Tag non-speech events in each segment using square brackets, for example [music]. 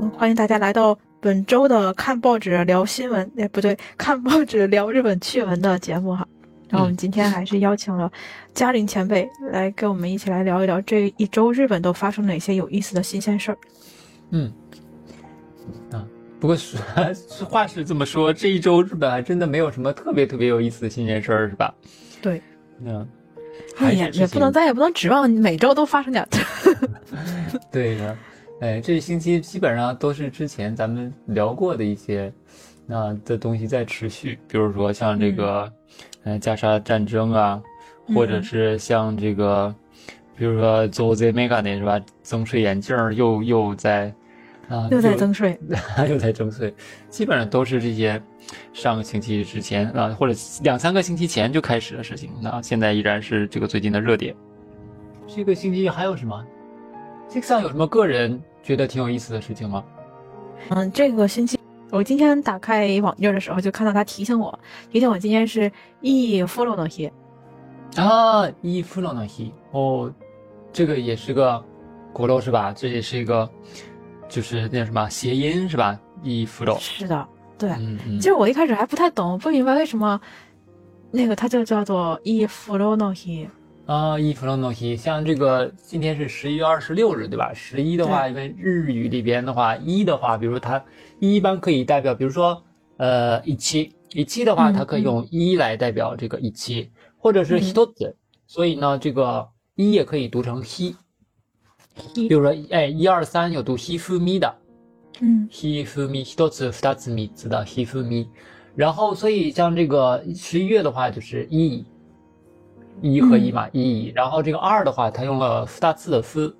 嗯，欢迎大家来到本周的看报纸聊新闻，哎，不对，[laughs] 看报纸聊日本趣闻的节目哈。然后我们今天还是邀请了嘉玲前辈来跟我们一起来聊一聊这一周日本都发生哪些有意思的新鲜事儿。嗯，啊，不过是话是这么说，这一周日本还真的没有什么特别特别有意思的新鲜事儿，是吧？对，嗯，也也不能咱也不能指望每周都发生点。[laughs] 对的，哎，这一星期基本上都是之前咱们聊过的一些那的东西在持续，比如说像这个。嗯，加沙战争啊，或者是像这个，比如说做 Z Mega 的是吧？增税眼镜又又在啊，又在增税，[laughs] 又在增税，基本上都是这些上个星期之前啊，或者两三个星期前就开始的事情。那现在依然是这个最近的热点。这个星期还有什么？这个上有什么个人觉得挺有意思的事情吗？嗯，这个星期。我今天打开网页的时候，就看到他提醒我，提醒我今天是伊夫罗诺希啊，伊夫罗诺希哦，这个也是个国漏是吧？这也是一个，就是那什么谐音是吧？伊夫罗是的，对。其实我一开始还不太懂，不明白为什么那个它就叫做伊夫罗诺希。啊，一弗罗诺西，像这个今天是十一月二十六日，对吧？十一的话，因为日语里边的话，一的话，比如它一般可以代表，比如说，呃，一七一七的话，它可以用一来代表这个一七，或者是 hitots，所以呢，这个一也可以读成 he，比如说，哎，一二三有读 he fu mi 的，嗯，he fu mi hitots futatsu mi 字的 he fu mi，然后所以像这个十一月的话就是一。一和一嘛，一一，然后这个二的话，它用了复大字的复，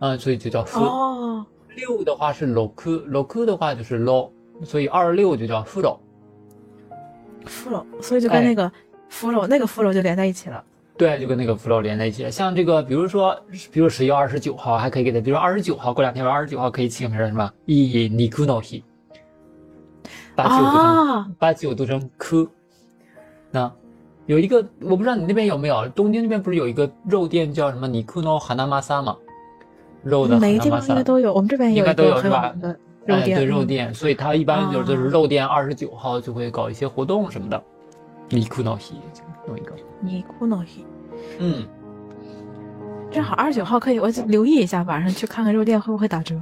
嗯，所以就叫复。哦。六的话是 loku，loku 的话就是 lo，所以二六就叫复肉。复肉，所以就跟那个复肉，那个复肉就连在一起了。对，就跟那个复肉连在一起了。像这个，比如说，比如十一月二十九号，还可以给它，比如二十九号，过两天二十九号可以起个名什么？以 nikuno hi，把九读成把九读成 ku，那。有一个我不知道你那边有没有，东京那边不是有一个肉店叫什么尼库诺哈纳玛萨吗？肉的每个地方应该都有，我们这边应该都有是吧？肉店对肉店，所以它一般就是就是肉店二十九号就会搞一些活动什么的。尼库诺希弄一个尼库诺希，嗯，正好二十九号可以，我留意一下，晚上去看看肉店会不会打折。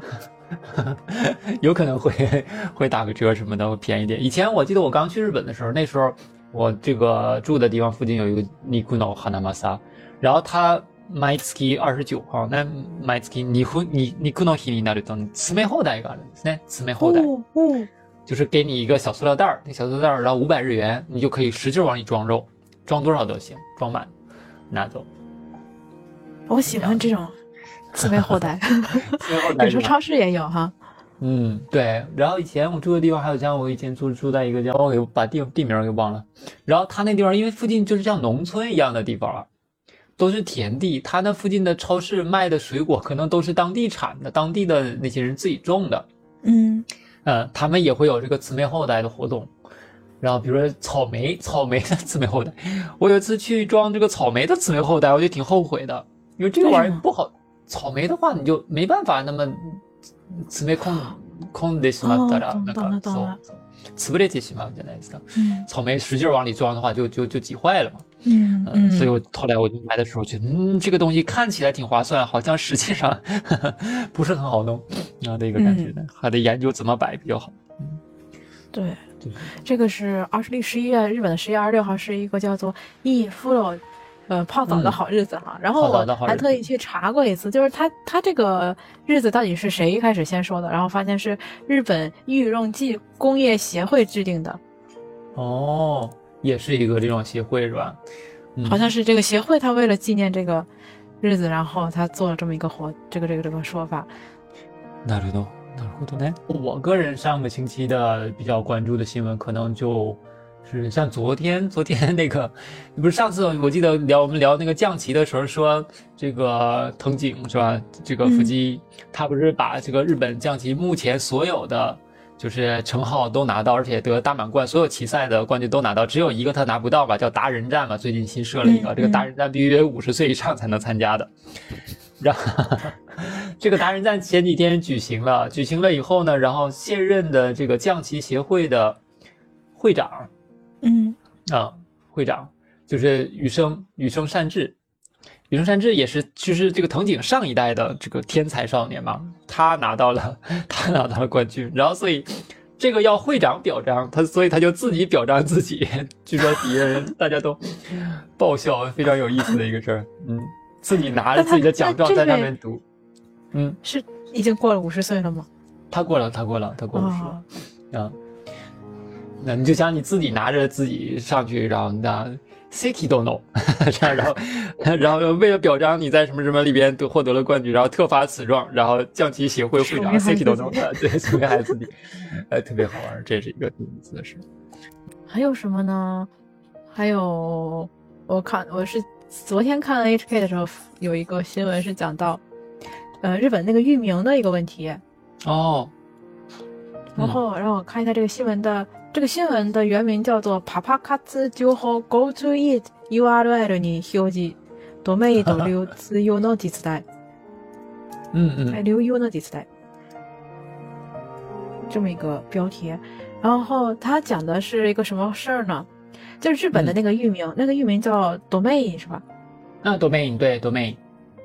[laughs] 有可能会会打个折什么的，会便宜点。以前我记得我刚去日本的时候，那时候。我这个住的地方附近有一个尼库诺哈纳玛萨，然后他毎月二十九号，那毎月尼库尼尼库诺日になると詰め放題があるんですね。詰め放題，就是给你一个小塑料袋儿，那小塑料袋儿然后五百日元，你就可以使劲往里装肉，装多少都行，装满拿走。我喜欢这种詰め放題，有时候超市也有哈。 嗯，对。然后以前我住的地方还有像我以前住住在一个叫我给把地地名给忘了。然后他那地方因为附近就是像农村一样的地方啊，都是田地。他那附近的超市卖的水果可能都是当地产的，当地的那些人自己种的。嗯，呃，他们也会有这个姊妹后代的活动。然后比如说草莓，草莓的姊妹后代，我有一次去装这个草莓的姊妹后代，我就挺后悔的，因为这个玩意儿不好。草莓的话，你就没办法那么。詰め込ん込んでしまったら、なんかそう、潰れてしまうじゃないですか。草莓使劲往里装的话，就就就挤坏了嘛。嗯嗯。所以我后来我就买的时候觉得，嗯，这个东西看起来挺划算，好像实际上[laughs] 不是很好弄啊的一个感觉呢，还得研究怎么摆比较好。嗯，对，这个是二十六十一月日本的十一月二十六号，是一个叫做伊夫罗。 呃，泡澡的好日子哈，然后我还特意去查过一次，就是他他这个日子到底是谁一开始先说的，然后发现是日本御用技工业协会制定的。哦，也是一个这种协会是吧？好像是这个协会，他为了纪念这个日子，然后他做了这么一个活，这个这个这个说法。なるほど、なるほどね。我个人上个星期的比较关注的新闻，可能就。 是像昨天，昨天那个，不是上次我记得聊我们聊那个降旗的时候说，这个藤井是吧？这个伏击他不是把这个日本降旗目前所有的就是称号都拿到，而且得大满贯，所有棋赛的冠军都拿到，只有一个他拿不到吧？叫达人战嘛，最近新设了一个，这个达人战必须得五十岁以上才能参加的。然后这个达人战前几天举行了，举行了以后呢，然后现任的这个将棋协会的会长，嗯啊，会长就是羽生羽生善治，羽生善治也是就是这个藤井上一代的这个天才少年嘛，他拿到了他拿到了冠军，然后所以这个要会长表彰他，所以他就自己表彰自己，据说底下人大家都爆笑，非常有意思的一个事儿，嗯。自己拿着自己的奖状在上面读，嗯，是已经过了五十岁了吗？他过了，他过了，他过五十啊。那你就想你自己拿着自己上去，然后那 City 都 know，[laughs] 这样，然后 [laughs] 然后为了表彰你在什么什么里边都获得了冠军，然后特发此状，然后降旗协会会长 City 都 know，[laughs] 对，特别孩子的，呃，特别好玩，这是一个挺有意思的事。还有什么呢？还有我看我是。昨天看 HK 的时候，有一个新闻是讲到，呃，日本那个域名的一个问题。哦。然后让我看一下这个新闻的，这个新闻的原名叫做 “Papakatsu Joho Go to Eat URL に表示ドメインと流通用の実態”。嗯嗯。流用的実態。这么一个标题，然后它讲的是一个什么事儿呢？就是日本的那个域名，那个域名叫 domain 是吧？啊，domain 对 domain，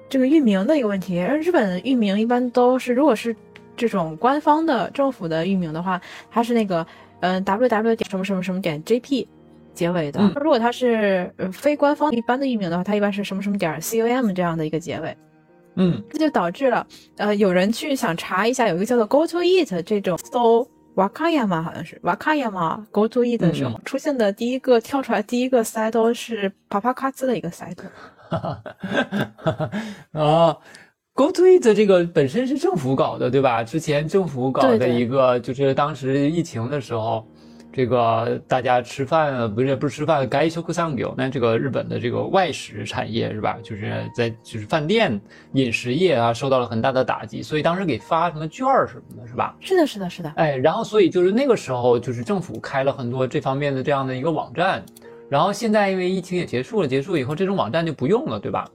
这个域名的一个问题。日本的域名一般都是，如果是这种官方的政府的域名的话，它是那个 嗯 ww 点什么什么什么点 jp 结尾的。如果它是非官方一般的域名的话，它一般是什么什么点 com 这样的一个结尾。嗯，这就导致了呃有人去想查一下，有一个叫做 go to eat 这种搜。瓦卡亚嘛，好像是 Wakayama，Go to eat 的时候出现的第一个跳出来第一个赛道是帕帕卡兹的一个赛道。啊 [laughs]，Go to eat 这个本身是政府搞的，对吧？之前政府搞的一个，就是当时疫情的时候。这个大家吃饭不是不是吃饭，该休克桑表。那这个日本的这个外食产业是吧？就是在就是饭店饮食业啊，受到了很大的打击，所以当时给发什么券儿什么的，是吧？是的，是的，是的。哎，然后所以就是那个时候，就是政府开了很多这方面的这样的一个网站，然后现在因为疫情也结束了，结束以后这种网站就不用了，对吧？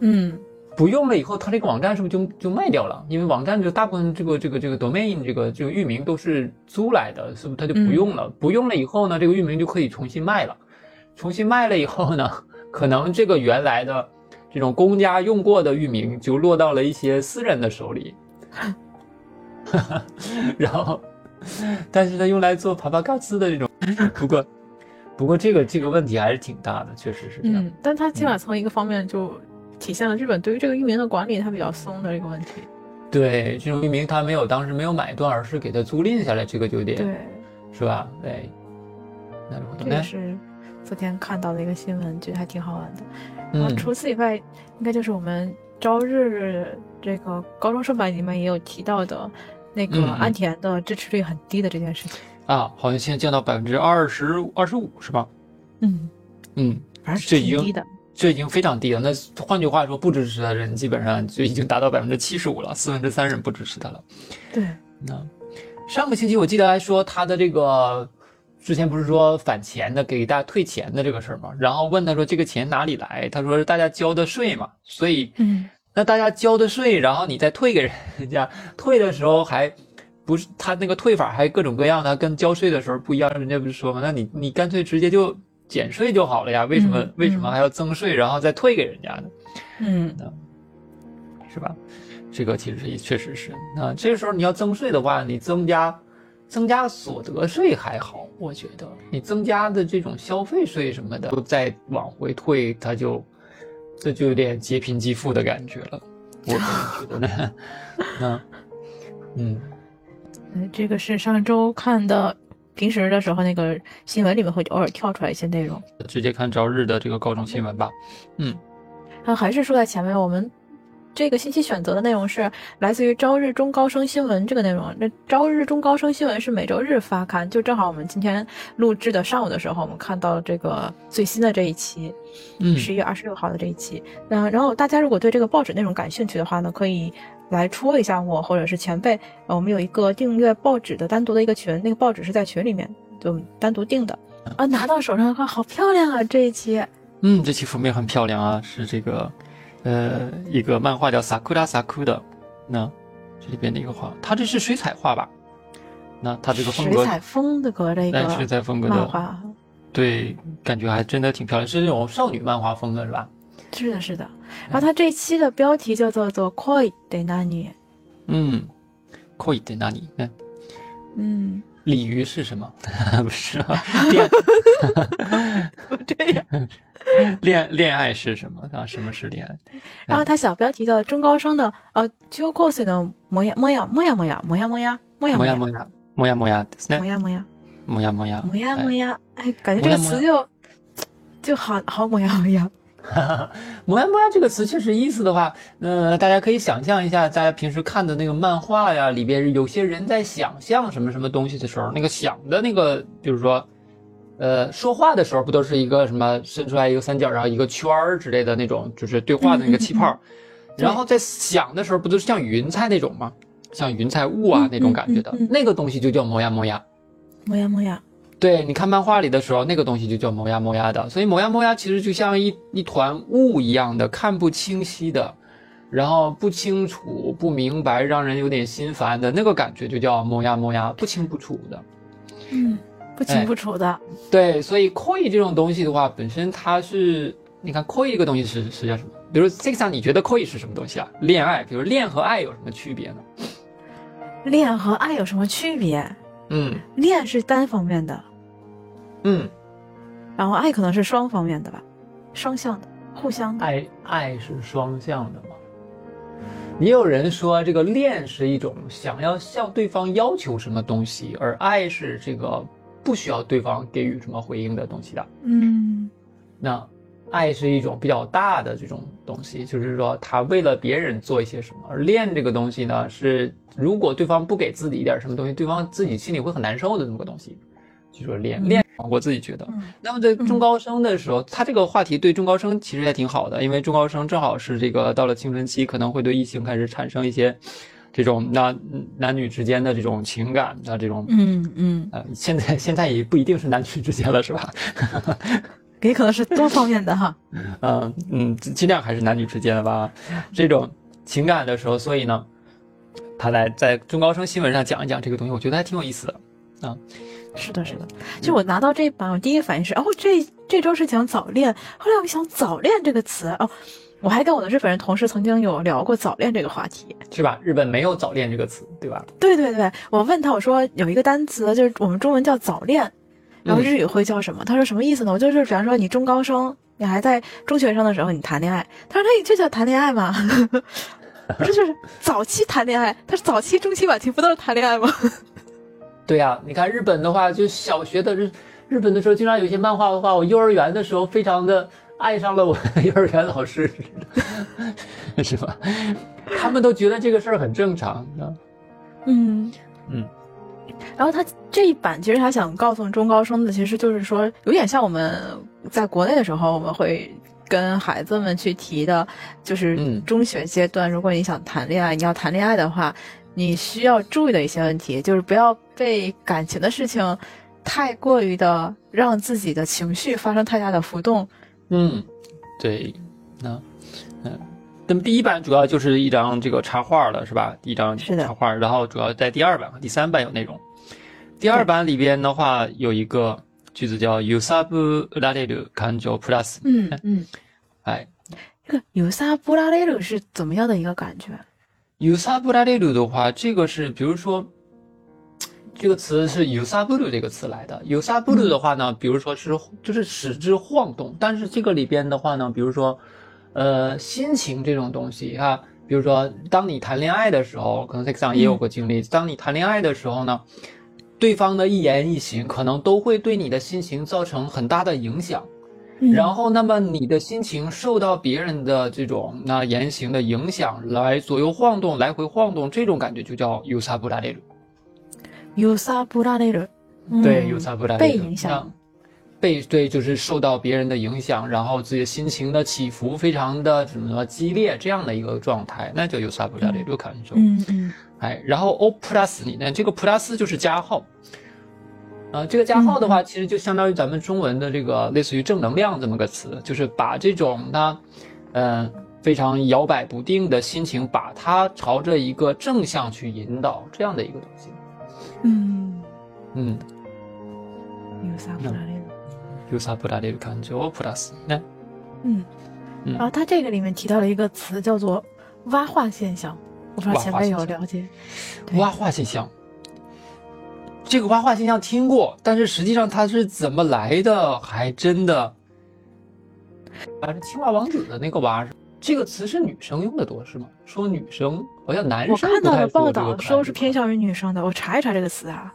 嗯。不用了以后，它这个网站是不是就就卖掉了？因为网站就大部分这个这个这个 domain 这个这个域名都是租来的，是不是它就不用了？不用了以后呢，这个域名就可以重新卖了。重新卖了以后呢，可能这个原来的这种公家用过的域名就落到了一些私人的手里。[laughs] 然后，但是它用来做爬爬嘎斯的这种，不过不过这个这个问题还是挺大的，确实是这样。嗯，但它起码从一个方面就。体现了日本对于这个域名的管理，它比较松的一个问题。对，这种域名它没有当时没有买断，而是给它租赁下来，这个酒店，对，是吧？对，那这个是昨天看到的一个新闻，觉得还挺好玩的。然后除此以外，应该就是我们朝日这个高中生版里面也有提到的那个安田的支持率很低的这件事情啊，好像现在降到百分之二十二十五，是吧？嗯嗯，反正是挺低的。这已经非常低了。那换句话说，不支持他的人基本上就已经达到百分之七十五了，四分之三人不支持他了。对，那上个星期我记得还说他的这个之前不是说返钱的，给大家退钱的这个事儿嘛？然后问他说这个钱哪里来？他说是大家交的税嘛。所以，嗯，那大家交的税，然后你再退给人家，退的时候还不是他那个退法还各种各样的，跟交税的时候不一样。人家不是说吗？那你你干脆直接就。减税就好了呀，为什么为什么还要增税，然后再退给人家呢？嗯，是吧？这个其实也确实是。那这个时候你要增税的话，你增加增加所得税还好，我觉得你增加的这种消费税什么的，都再往回退，它就这就有点劫贫济富的感觉了。我个人觉得呢。[laughs] 那嗯，这个是上周看的。平时的时候，那个新闻里面会偶尔跳出来一些内容，直接看朝日的这个高中新闻吧。嗯，那还是说在前面，我们这个星期选择的内容是来自于朝日中高生新闻这个内容。那朝日中高生新闻是每周日发刊，就正好我们今天录制的上午的时候，我们看到这个最新的这一期，嗯，十一月二十六号的这一期。那然后大家如果对这个报纸内容感兴趣的话呢，可以。来戳一下我，或者是前辈，我们有一个订阅报纸的单独的一个群，那个报纸是在群里面就单独订的啊。拿到手上的话，好漂亮啊！这一期，嗯，这期封面很漂亮啊，是这个，呃，一个漫画叫《萨库拉萨库》的，那这里边的一个画，它这是水彩画吧？那它这个风格，水彩风格的一个水彩风格的漫画，对，感觉还真的挺漂亮，是那种少女漫画风的是吧？是的，是的。然后他这期的标题叫做做 “koi de nani”，嗯，“koi de nani”，嗯，嗯，鲤鱼是什么？[laughs] 不是啊，不这样。恋 [laughs] 恋爱是什么啊？什么是恋爱？然后他小标题叫中高生的呃，中高生的模样模样模样模样模样模样模样模样模样模样模样模样模样模样模样模样模样，哎，感觉这个词就就好好模样模样。模样模样这个词确实意思的话，呃，大家可以想象一下，大家平时看的那个漫画呀，里边有些人在想象什么什么东西的时候，那个想的那个，比如说。呃，说话的时候不都是一个什么伸出来一个三角，然后一个圈儿之类的那种，就是对话的那个气泡。[laughs] 然后在想的时候，不都是像云彩那种吗？像云彩雾啊那种感觉的那个东西就叫摩呀摩呀。摩呀摩呀。对，你看漫画里的时候，那个东西就叫摩呀摩呀的。所以摩呀摩呀其实就像一一团雾一样的，看不清晰的，然后不清楚、不明白，让人有点心烦的那个感觉，就叫摩呀摩呀，不清不楚的。嗯。不清不楚的，对，所以 koi 这种东西的话，本身它是，你看 koi 这个东西是是叫什么？比如 six 你觉得 koi 是什么东西啊？恋爱，比如恋和爱有什么区别呢？恋和爱有什么区别？嗯，恋是单方面的，嗯，然后爱可能是双方面的吧，双向的，互相的。爱爱是双向的吗？也有人说这个恋是一种想要向对方要求什么东西，而爱是这个。不需要对方给予什么回应的东西的，嗯，那爱是一种比较大的这种东西，就是说他为了别人做一些什么，而恋这个东西呢，是如果对方不给自己一点什么东西，对方自己心里会很难受的这么个东西，就说恋恋，我自己觉得。那么在中高生的时候，他这个话题对中高生其实也挺好的，因为中高生正好是这个到了青春期，可能会对异性开始产生一些。这种那男女之间的这种情感的这种，嗯嗯，呃，现在现在也不一定是男女之间了，是吧？[laughs] 也可能是多方面的哈。嗯 [laughs] 嗯，尽量还是男女之间的吧。这种情感的时候，所以呢，他来在中高声新闻上讲一讲这个东西，我觉得还挺有意思的。啊，是的，是的。就我拿到这版，我第一个反应是，哦，这这周是讲早恋。后来我想，早恋这个词，哦。我还跟我的日本人同事曾经有聊过早恋这个话题，是吧？日本没有早恋这个词，对吧？对对对，我问他，我说有一个单词，就是我们中文叫早恋，然后日语会叫什么？他说什么意思呢？我就是比方说你中高生，你还在中学生的时候你谈恋爱，他说那就叫谈恋爱嘛，[laughs] 不是就是早期谈恋爱？他说早期、中期、晚期不都是谈恋爱吗？[laughs] 对呀，你看日本的话，就小学的日日本的时候，经常有一些漫画的话，我幼儿园的时候非常的。爱上了我幼儿园老师，[laughs] 是吧？他们都觉得这个事儿很正常，嗯嗯。然后他这一版其实他想告诉中高生的，其实就是说，有点像我们在国内的时候，我们会跟孩子们去提的，就是中学阶段，如果你想谈恋爱，你要谈恋爱的话，你需要注意的一些问题，就是不要被感情的事情太过于的让自己的情绪发生太大的浮动。嗯，对，那，嗯，那么第一版主要就是一张这个插画了，是吧？一张插画，然后主要在第二版和第三版有内容。第二版里边的话有一个句子叫 “usabu lareru kanjo plus”。嗯 [laughs] 嗯，哎，这个 “usabu lareru” 是怎么样的一个感觉？“usabu lareru” 的话，这个是比如说。这个词是 “usabu” 这个词来的。“usabu” 的话呢，比如说是就是使之晃动。但是这个里边的话呢，比如说，呃，心情这种东西哈，比如说当你谈恋爱的时候，可能 Sex 上也有过经历。当你谈恋爱的时候呢，对方的一言一行可能都会对你的心情造成很大的影响。然后，那么你的心情受到别人的这种那言行的影响，来左右晃动，来回晃动，这种感觉就叫雷尔，对，有撒布拉被影响，被对，就是受到别人的影响，然后自己的心情的起伏非常的什么激烈，这样的一个状态，那就有撒布拉雷尔感受。嗯嗯，哎，然后 o plus 你呢？这个 plus 就是加号，啊，这个加号的话，其实就相当于咱们中文的这个类似于正能量这么个词，就是把这种它，嗯，非常摇摆不定的心情，把它朝着一个正向去引导，这样的一个东西。嗯嗯。有啥不拉的？有啥不拉的感觉？plus 呢？嗯。然后他这个里面提到了一个词，叫做“蛙化现象”，我不知道前辈有了解。蛙化现象，这个蛙化现象听过，但是实际上它是怎么来的，还真的。反正青蛙王子的那个蛙，这个词是女生用的多是吗？说女生好像男生。我看到的报道说是偏向于女生的，我查一查这个词啊，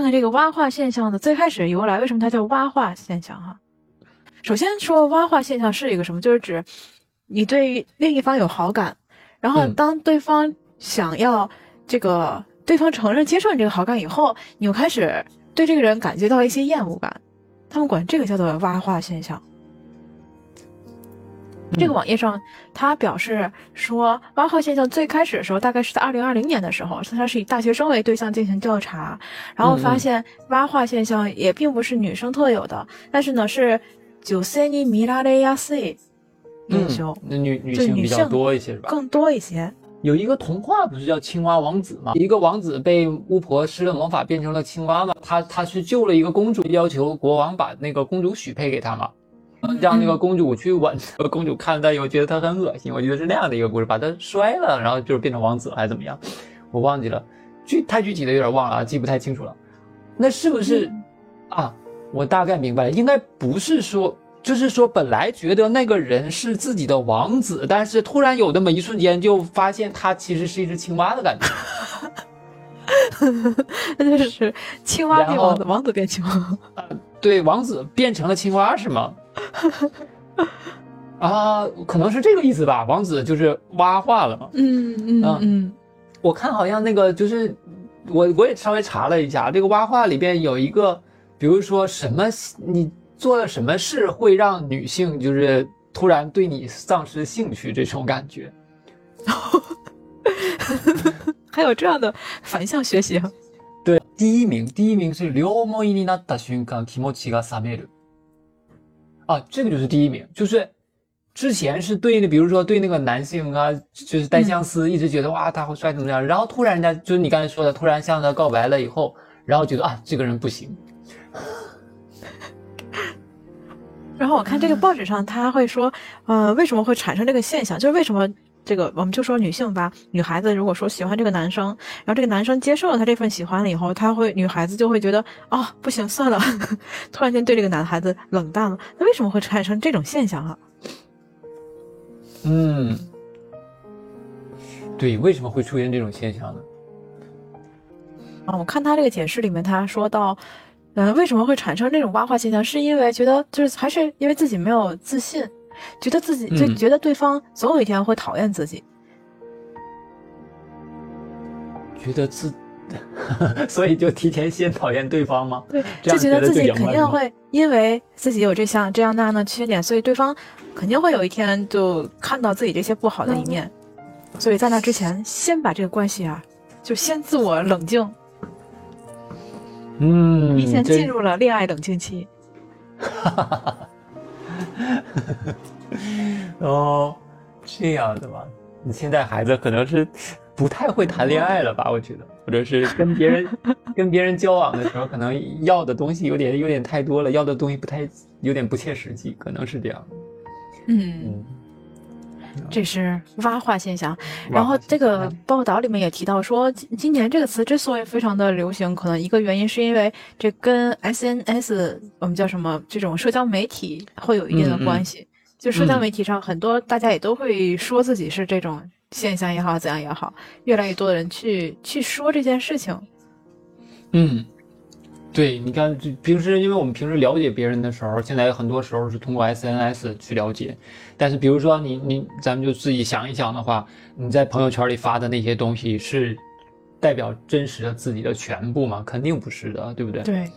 看看这个蛙化现象的最开始由来，为什么它叫蛙化现象？哈。首先说蛙化现象是一个什么？就是指你对另一方有好感，然后当对方想要这个对方承认接受你这个好感以后，你又开始对这个人感觉到一些厌恶感，他们管这个叫做蛙化现象。这个网页上他表示说，挖化现象最开始的时候大概是在二零二零年的时候，他是以大学生为对象进行调查，然后发现挖化现象也并不是女生特有的，但是呢是。九三尼米拉雷亚斯，嗯，那女女性比较多一些是吧？更多一些。有一个童话不是叫青蛙王子吗？一个王子被巫婆施了魔法变成了青蛙嘛？他他去救了一个公主，要求国王把那个公主许配给他嘛？让那个公主去吻，公主看到以后觉得她很恶心，我觉得是那样的一个故事，把她摔了，然后就是变成王子还是怎么样？我忘记了，具太具体的有点忘了，记不太清楚了。那是不是啊？我大概明白了，应该不是说，就是说，本来觉得那个人是自己的王子，但是突然有那么一瞬间，就发现他其实是一只青蛙的感觉。[laughs] 那就是青蛙变王子，王子变青蛙。啊对，王子变成了青蛙是吗？[laughs] 啊，可能是这个意思吧。王子就是蛙化了嘛。嗯嗯嗯。我看好像那个就是，我我也稍微查了一下，这个蛙化里边有一个。比如说什么，你做了什么事会让女性就是突然对你丧失兴趣这种感觉？[laughs] 还有这样的反向学习？对，第一名，第一名是両思いになった瞬間気持ちが冷める。 啊，这个就是第一名，就是之前是对的，比如说对那个男性啊，就是单相思，一直觉得哇他好帅怎么样，然后突然人家就是你刚才说的，突然向他告白了以后，然后觉得啊这个人不行。[laughs] 然后我看这个报纸上，他会说，呃，为什么会产生这个现象？就是为什么这个，我们就说女性吧，女孩子如果说喜欢这个男生，然后这个男生接受了她这份喜欢了以后，他会女孩子就会觉得，哦，不行，算了，[laughs] 突然间对这个男孩子冷淡了。那为什么会产生这种现象啊？嗯，对，为什么会出现这种现象呢？啊，我看他这个解释里面，他说到。嗯，为什么会产生这种挖化现象？是因为觉得就是还是因为自己没有自信，觉得自己就觉得对方总有一天会讨厌自己，觉得自，[laughs] 所以就提前先讨厌对方吗？对，就觉得自己肯定会因为自己有这项这样那样的缺点，所以对方肯定会有一天就看到自己这些不好的一面，所以在那之前先把这个关系啊，就先自我冷静。嗯，提前进入了恋爱冷静期。哈哈哈哈！[laughs] 哦，这样的吧？你现在孩子可能是不太会谈恋爱了吧？[laughs] 我觉得，或者是跟别人 [laughs] 跟别人交往的时候，可能要的东西有点有点太多了，要的东西不太有点不切实际，可能是这样。嗯。这是蛙化现象，然后这个报道里面也提到说，今年这个词之所以非常的流行，可能一个原因是因为这跟 SNS 我们叫什么这种社交媒体会有一定的关系。就社交媒体上很多大家也都会说自己是这种现象也好，怎样也好，越来越多的人去去说这件事情。嗯。对，你看，平时因为我们平时了解别人的时候，现在很多时候是通过 SNS 去了解。但是，比如说你你，咱们就自己想一想的话，你在朋友圈里发的那些东西是代表真实的自己的全部吗？肯定不是的，对不对？对。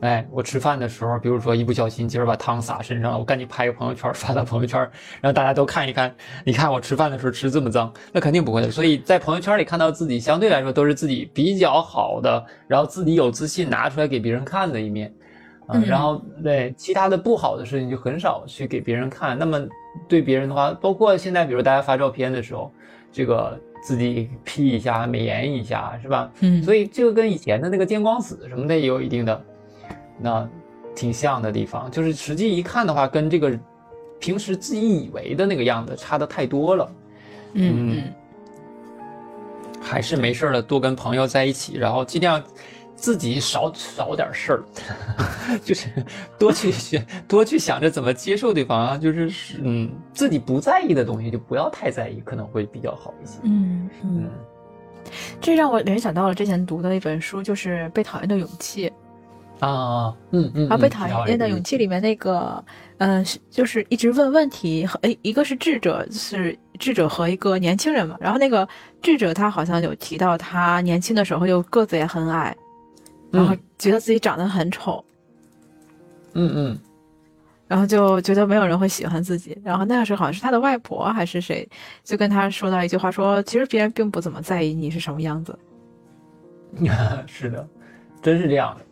哎，我吃饭的时候，比如说一不小心今儿把汤洒身上了，我赶紧拍个朋友圈发到朋友圈，让大家都看一看。你看我吃饭的时候吃这么脏，那肯定不会的。所以在朋友圈里看到自己相对来说都是自己比较好的，然后自己有自信拿出来给别人看的一面，嗯，然后对其他的不好的事情就很少去给别人看。那么对别人的话，包括现在，比如大家发照片的时候，这个自己 P 一下、美颜一下，是吧？嗯，所以这个跟以前的那个见光死什么的也有一定的那挺像的地方，就是实际一看的话，跟这个平时自己以为的那个样子差的太多了。嗯嗯，还是没事了，多跟朋友在一起，然后尽量。自己少少点事儿，[laughs] 就是多去学，多去想着怎么接受对方啊。就是嗯，自己不在意的东西就不要太在意，可能会比较好一些。嗯嗯，这让我联想到了之前读的一本书，就是《被讨厌的勇气》啊。嗯嗯。啊，《被讨厌的勇气》里面那个，嗯，就是一直问问题和诶，一个是智者，是智者和一个年轻人嘛。然后那个智者他好像有提到，他年轻的时候就个子也很矮。然后觉得自己长得很丑，嗯嗯，然后就觉得没有人会喜欢自己。然后那个时候好像是他的外婆还是谁，就跟他说到一句话，说其实别人并不怎么在意你是什么样子。[laughs] 是的，真是这样的。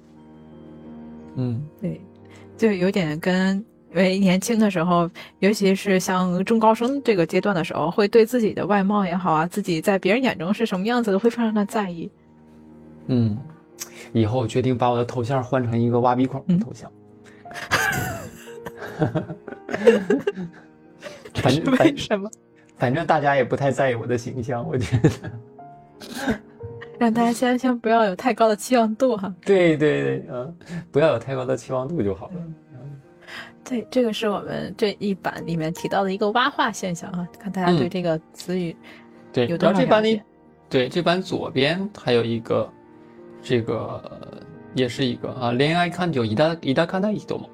嗯，对，就有点跟因为年轻的时候，尤其是像中高生这个阶段的时候，会对自己的外貌也好啊，自己在别人眼中是什么样子，的会非常的在意。嗯。以后决定把我的头像换成一个挖鼻孔的头像。反正 [laughs] 为什么？反正大家也不太在意我的形象，我觉得。让大家先先不要有太高的期望度哈。对对对，嗯，不要有太高的期望度就好了。对，这个是我们这一版里面提到的一个蛙化现象啊，看大家对这个词语对有多少了解？对，这版左边还有一个。这个也是一个啊，恋爱看就一大一大看到一多嘛，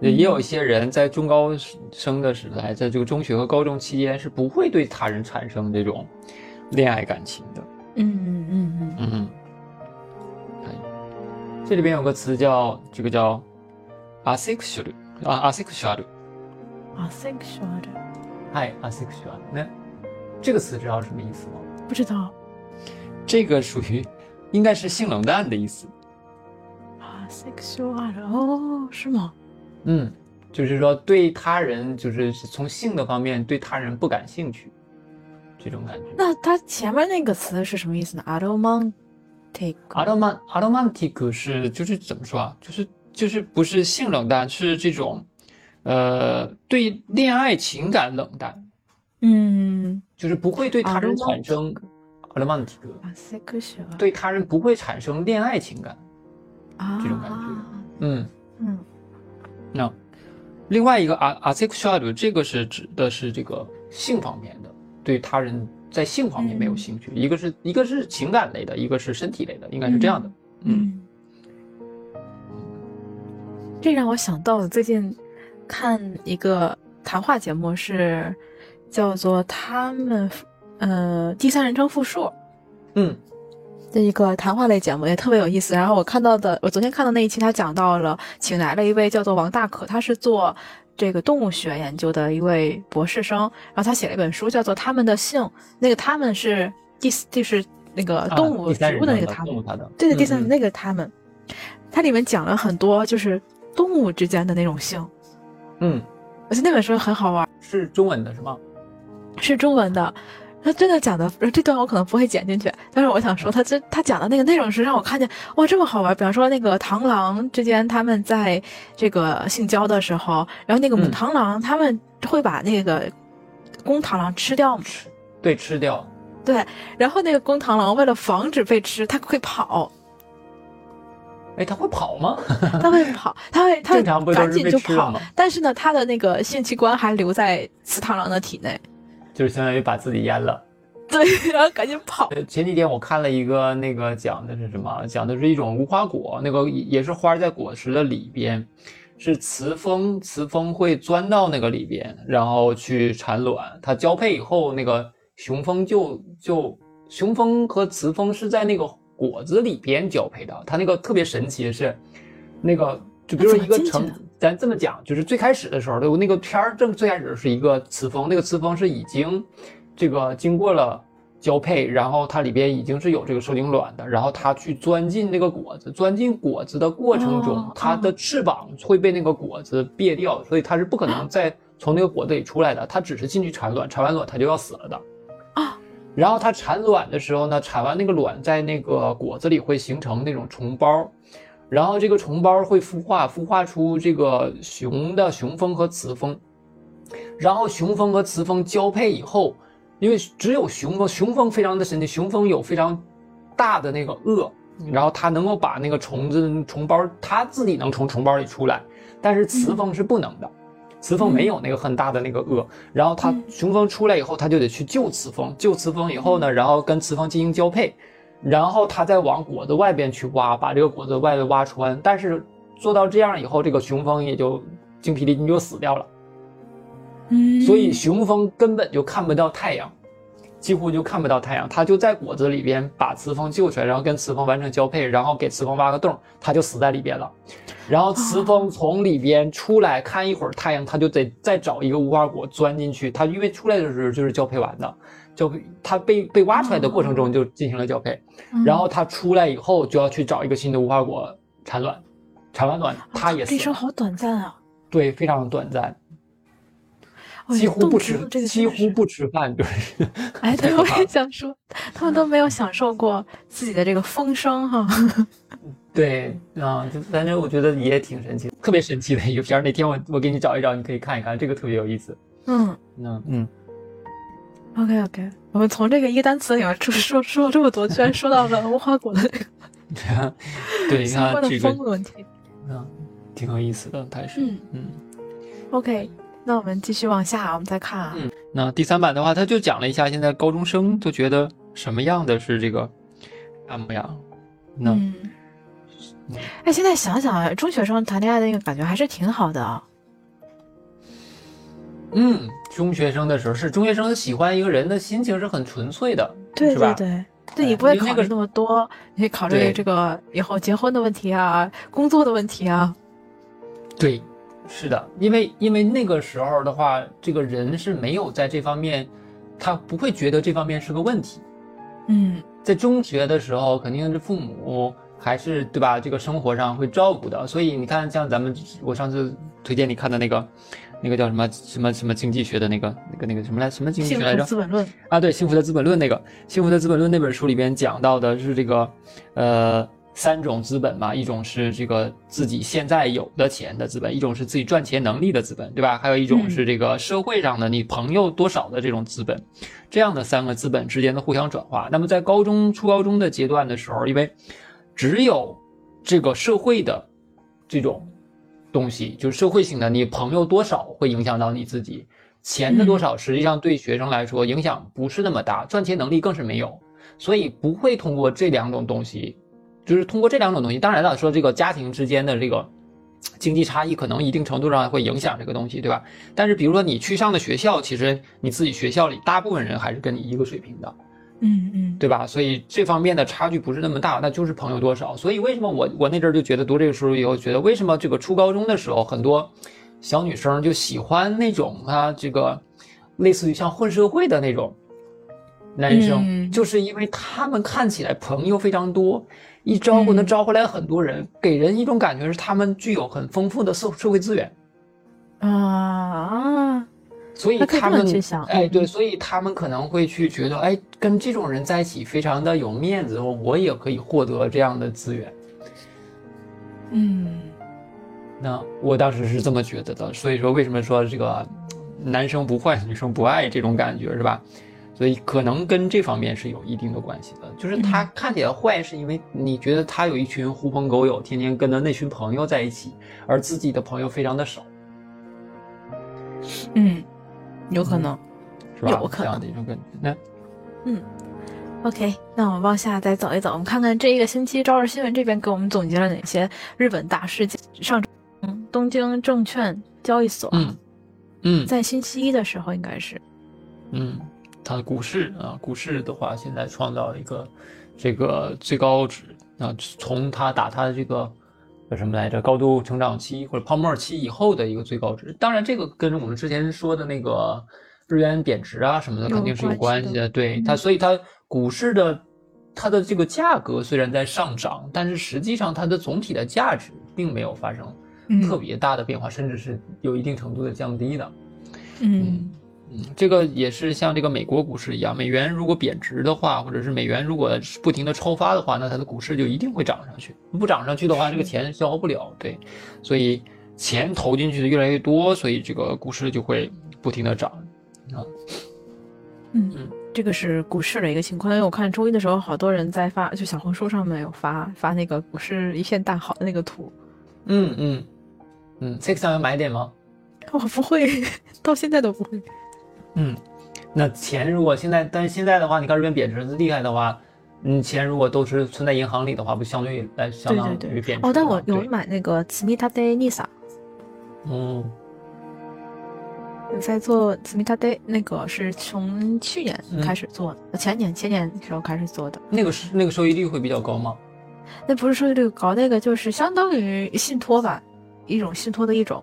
也有一些人在中高生的时代，在这个中学和高中期间是不会对他人产生这种恋爱感情的。嗯嗯嗯嗯嗯。这里边有个词叫这个叫 asexual 啊，asexual。asexual。嗨，asexual。那这个词知道什么意思吗？不知道。这个属于。应该是性冷淡的意思 asexual 哦，是吗？嗯，就是说对他人，就是从性的方面对他人不感兴趣，这种感觉。那它前面那个词是什么意思呢？aromantic，aroman，aromantic 是就是怎么说啊？就是就是不是性冷淡，是这种呃对恋爱情感冷淡，嗯，就是不会对他人产生。Aromantic，，对他人不会产生恋爱情感，啊，这种感觉，嗯。嗯，那另外一个阿阿塞克肖尔，这个是指的是这个性方面的，对他人在性方面没有兴趣，一个是一个是情感类的，一个是身体类的，应该是这样的，嗯，这让我想到了最近看一个谈话节目，是叫做他们。呃，第三人称复数，嗯，的一个谈话类节目也特别有意思。然后我看到的，我昨天看到那一期，他讲到了，请来了一位叫做王大可，他是做这个动物学研究的一位博士生。然后他写了一本书，叫做《他们的性》，那个他们是第就是那个动物植物的那个他们，对对，第三那个他们，它里面讲了很多就是动物之间的那种性，嗯，而且那本书很好玩，是中文的是吗？是中文的。他真的讲的这段我可能不会剪进去，但是我想说，他这他讲的那个内容是让我看见哇这么好玩。比方说那个螳螂之间他们在这个性交的时候，然后那个母螳螂他们会把那个公螳螂吃掉吗？对，吃掉。对，然后那个公螳螂为了防止被吃，它会跑。哎，它会跑吗？[laughs] 它会跑，它会它赶紧就跑。吗？但是呢，它的那个性器官还留在雌螳螂的体内。就是相当于把自己淹了，[laughs] 对，然后赶紧跑。前几天我看了一个那个讲的是什么？讲的是一种无花果，那个也是花在果实的里边，是雌蜂，雌蜂会钻到那个里边，然后去产卵。它交配以后，那个雄蜂就就雄蜂和雌蜂是在那个果子里边交配的。它那个特别神奇的是，那个就比如说一个成。咱这么讲，就是最开始的时候，有那个片儿，正最开始是一个雌蜂，那个雌蜂是已经这个经过了交配，然后它里边已经是有这个受精卵的，然后它去钻进那个果子，钻进果子的过程中，它的翅膀会被那个果子别掉，所以它是不可能再从那个果子里出来的，它只是进去产卵，产完卵它就要死了的啊。然后它产卵的时候呢，产完那个卵在那个果子里会形成那种虫包，然后这个虫包会孵化，孵化出这个雄的雄蜂和雌蜂，然后雄蜂和雌蜂交配以后，因为只有雄蜂，雄蜂非常的神奇，雄蜂有非常大的那个颚，然后它能够把那个虫子虫包，它自己能从虫包里出来，但是雌蜂是不能的。雌蜂没有那个很大的那个颚，然后它雄蜂出来以后，它就得去救雌蜂，救雌蜂以后呢，然后跟雌蜂进行交配，然后它再往果子外边去挖，把这个果子外边挖穿。但是做到这样以后，这个雄蜂也就精疲力尽就死掉了。嗯，所以雄蜂根本就看不到太阳。几乎就看不到太阳，它就在果子里边把雌蜂救出来，然后跟雌蜂完成交配，然后给雌蜂挖个洞，它就死在里边了。然后雌蜂从里边出来看一会儿太阳，它就得再找一个无花果钻进去。它因为出来的时候就是交配完的，交配它被被挖出来的过程中就进行了交配，然后它出来以后就要去找一个新的无花果产卵，产完卵它也是。这生好短暂啊！对，非常短暂。几乎不吃，几乎不吃饭，就是。哎，[laughs] 对，我也想说，他们都没有享受过自己的这个风声哈。对啊，就反正我觉得也挺神奇，特别神奇的一个片儿。哪天我我给你找一找，你可以看一看，这个特别有意思。嗯，那嗯。OK OK，我们从这个一个单词里面说 [laughs] 说说了这么多，居然说到了无花果的这个，[laughs] 对，你看这个问题，嗯，挺有意思的，还是嗯嗯，OK。那我们继续往下，我们再看啊。嗯，那第三版的话，他就讲了一下现在高中生都觉得什么样的是这个大模样。嗯，哎，现在想想，中学生谈恋爱的那个感觉还是挺好的啊。嗯，中学生的时候是中学生喜欢一个人的心情是很纯粹的，对对对，对你不会考虑那么多，你考虑这个以后结婚的问题啊，工作的问题啊。对。是的，因为因为那个时候的话，这个人是没有在这方面，他不会觉得这方面是个问题。嗯，在中学的时候，肯定是父母还是对吧？这个生活上会照顾的，所以你看，像咱们我上次推荐你看的那个，那个叫什么什么什么经济学的那个那个那个什么来什么经济学来着？资本论啊，对，幸福的资本论那个幸福的资本论那本书里边讲到的是这个，呃。三种资本嘛，一种是这个自己现在有的钱的资本，一种是自己赚钱能力的资本，对吧？还有一种是这个社会上的你朋友多少的这种资本，这样的三个资本之间的互相转化。那么在高中初高中的阶段的时候，因为只有这个社会的这种东西，就是社会性的，你朋友多少会影响到你自己，钱的多少实际上对学生来说影响不是那么大，赚钱能力更是没有，所以不会通过这两种东西。就是通过这两种东西，当然了，说这个家庭之间的这个经济差异，可能一定程度上会影响这个东西，对吧？但是比如说你去上的学校，其实你自己学校里大部分人还是跟你一个水平的，嗯嗯，对吧？所以这方面的差距不是那么大，那就是朋友多少。所以为什么我我那阵儿就觉得读这个书以后，觉得为什么这个初高中的时候，很多小女生就喜欢那种啊，这个类似于像混社会的那种男生，就是因为他们看起来朋友非常多。一招呼能招回来很多人，给人一种感觉是他们具有很丰富的社社会资源，啊，所以他们哎，对，所以他们可能会去觉得，哎，跟这种人在一起非常的有面子，我也可以获得这样的资源，嗯，那我当时是这么觉得的，所以说为什么说这个男生不坏，女生不爱这种感觉是吧？所以可能跟这方面是有一定的关系的，就是他看起来坏，是因为你觉得他有一群狐朋狗友，天天跟着那群朋友在一起，而自己的朋友非常的少。嗯，有可能，是吧？有可能的一种感觉。那，嗯，OK，那我们往下再走一走，我们看看这一个星期朝日新闻这边给我们总结了哪些日本大事件。上，东京证券交易所，嗯嗯，在星期一的时候应该是，嗯。它的股市啊，股市的话，现在创造了一个这个最高值啊，从它打它的这个叫什么来着，高度成长期或者泡沫期以后的一个最高值。当然，这个跟我们之前说的那个日元贬值啊什么的肯定是有关系的。对它，所以它股市的它的这个价格虽然在上涨，但是实际上它的总体的价值并没有发生特别大的变化，甚至是有一定程度的降低的。嗯嗯，这个也是像这个美国股市一样，美元如果贬值的话，或者是美元如果不停的超发的话，那它的股市就一定会涨上去。不涨上去的话，这个钱消耗不了。对，所以钱投进去的越来越多，所以这个股市就会不停的涨啊。嗯嗯，这个是股市的一个情况。因为我看周一的时候，好多人在发，就小红书上面有发发那个股市一片大好的那个图。嗯嗯嗯，Six 想要买点吗？我不会，[laughs] 到现在都不会。嗯，那钱如果现在，但是现在的话，你看日本贬值厉害的话，嗯，钱如果都是存在银行里的话，不相对来相当于贬值。哦，但我有买那个 Smitade Nisa。嗯。在做 Smitade 那个是从去年开始做的，前年前年时候开始做的。那个是那个收益率会比较高吗？那不是收益率高，那个就是相当于信托吧，一种信托的一种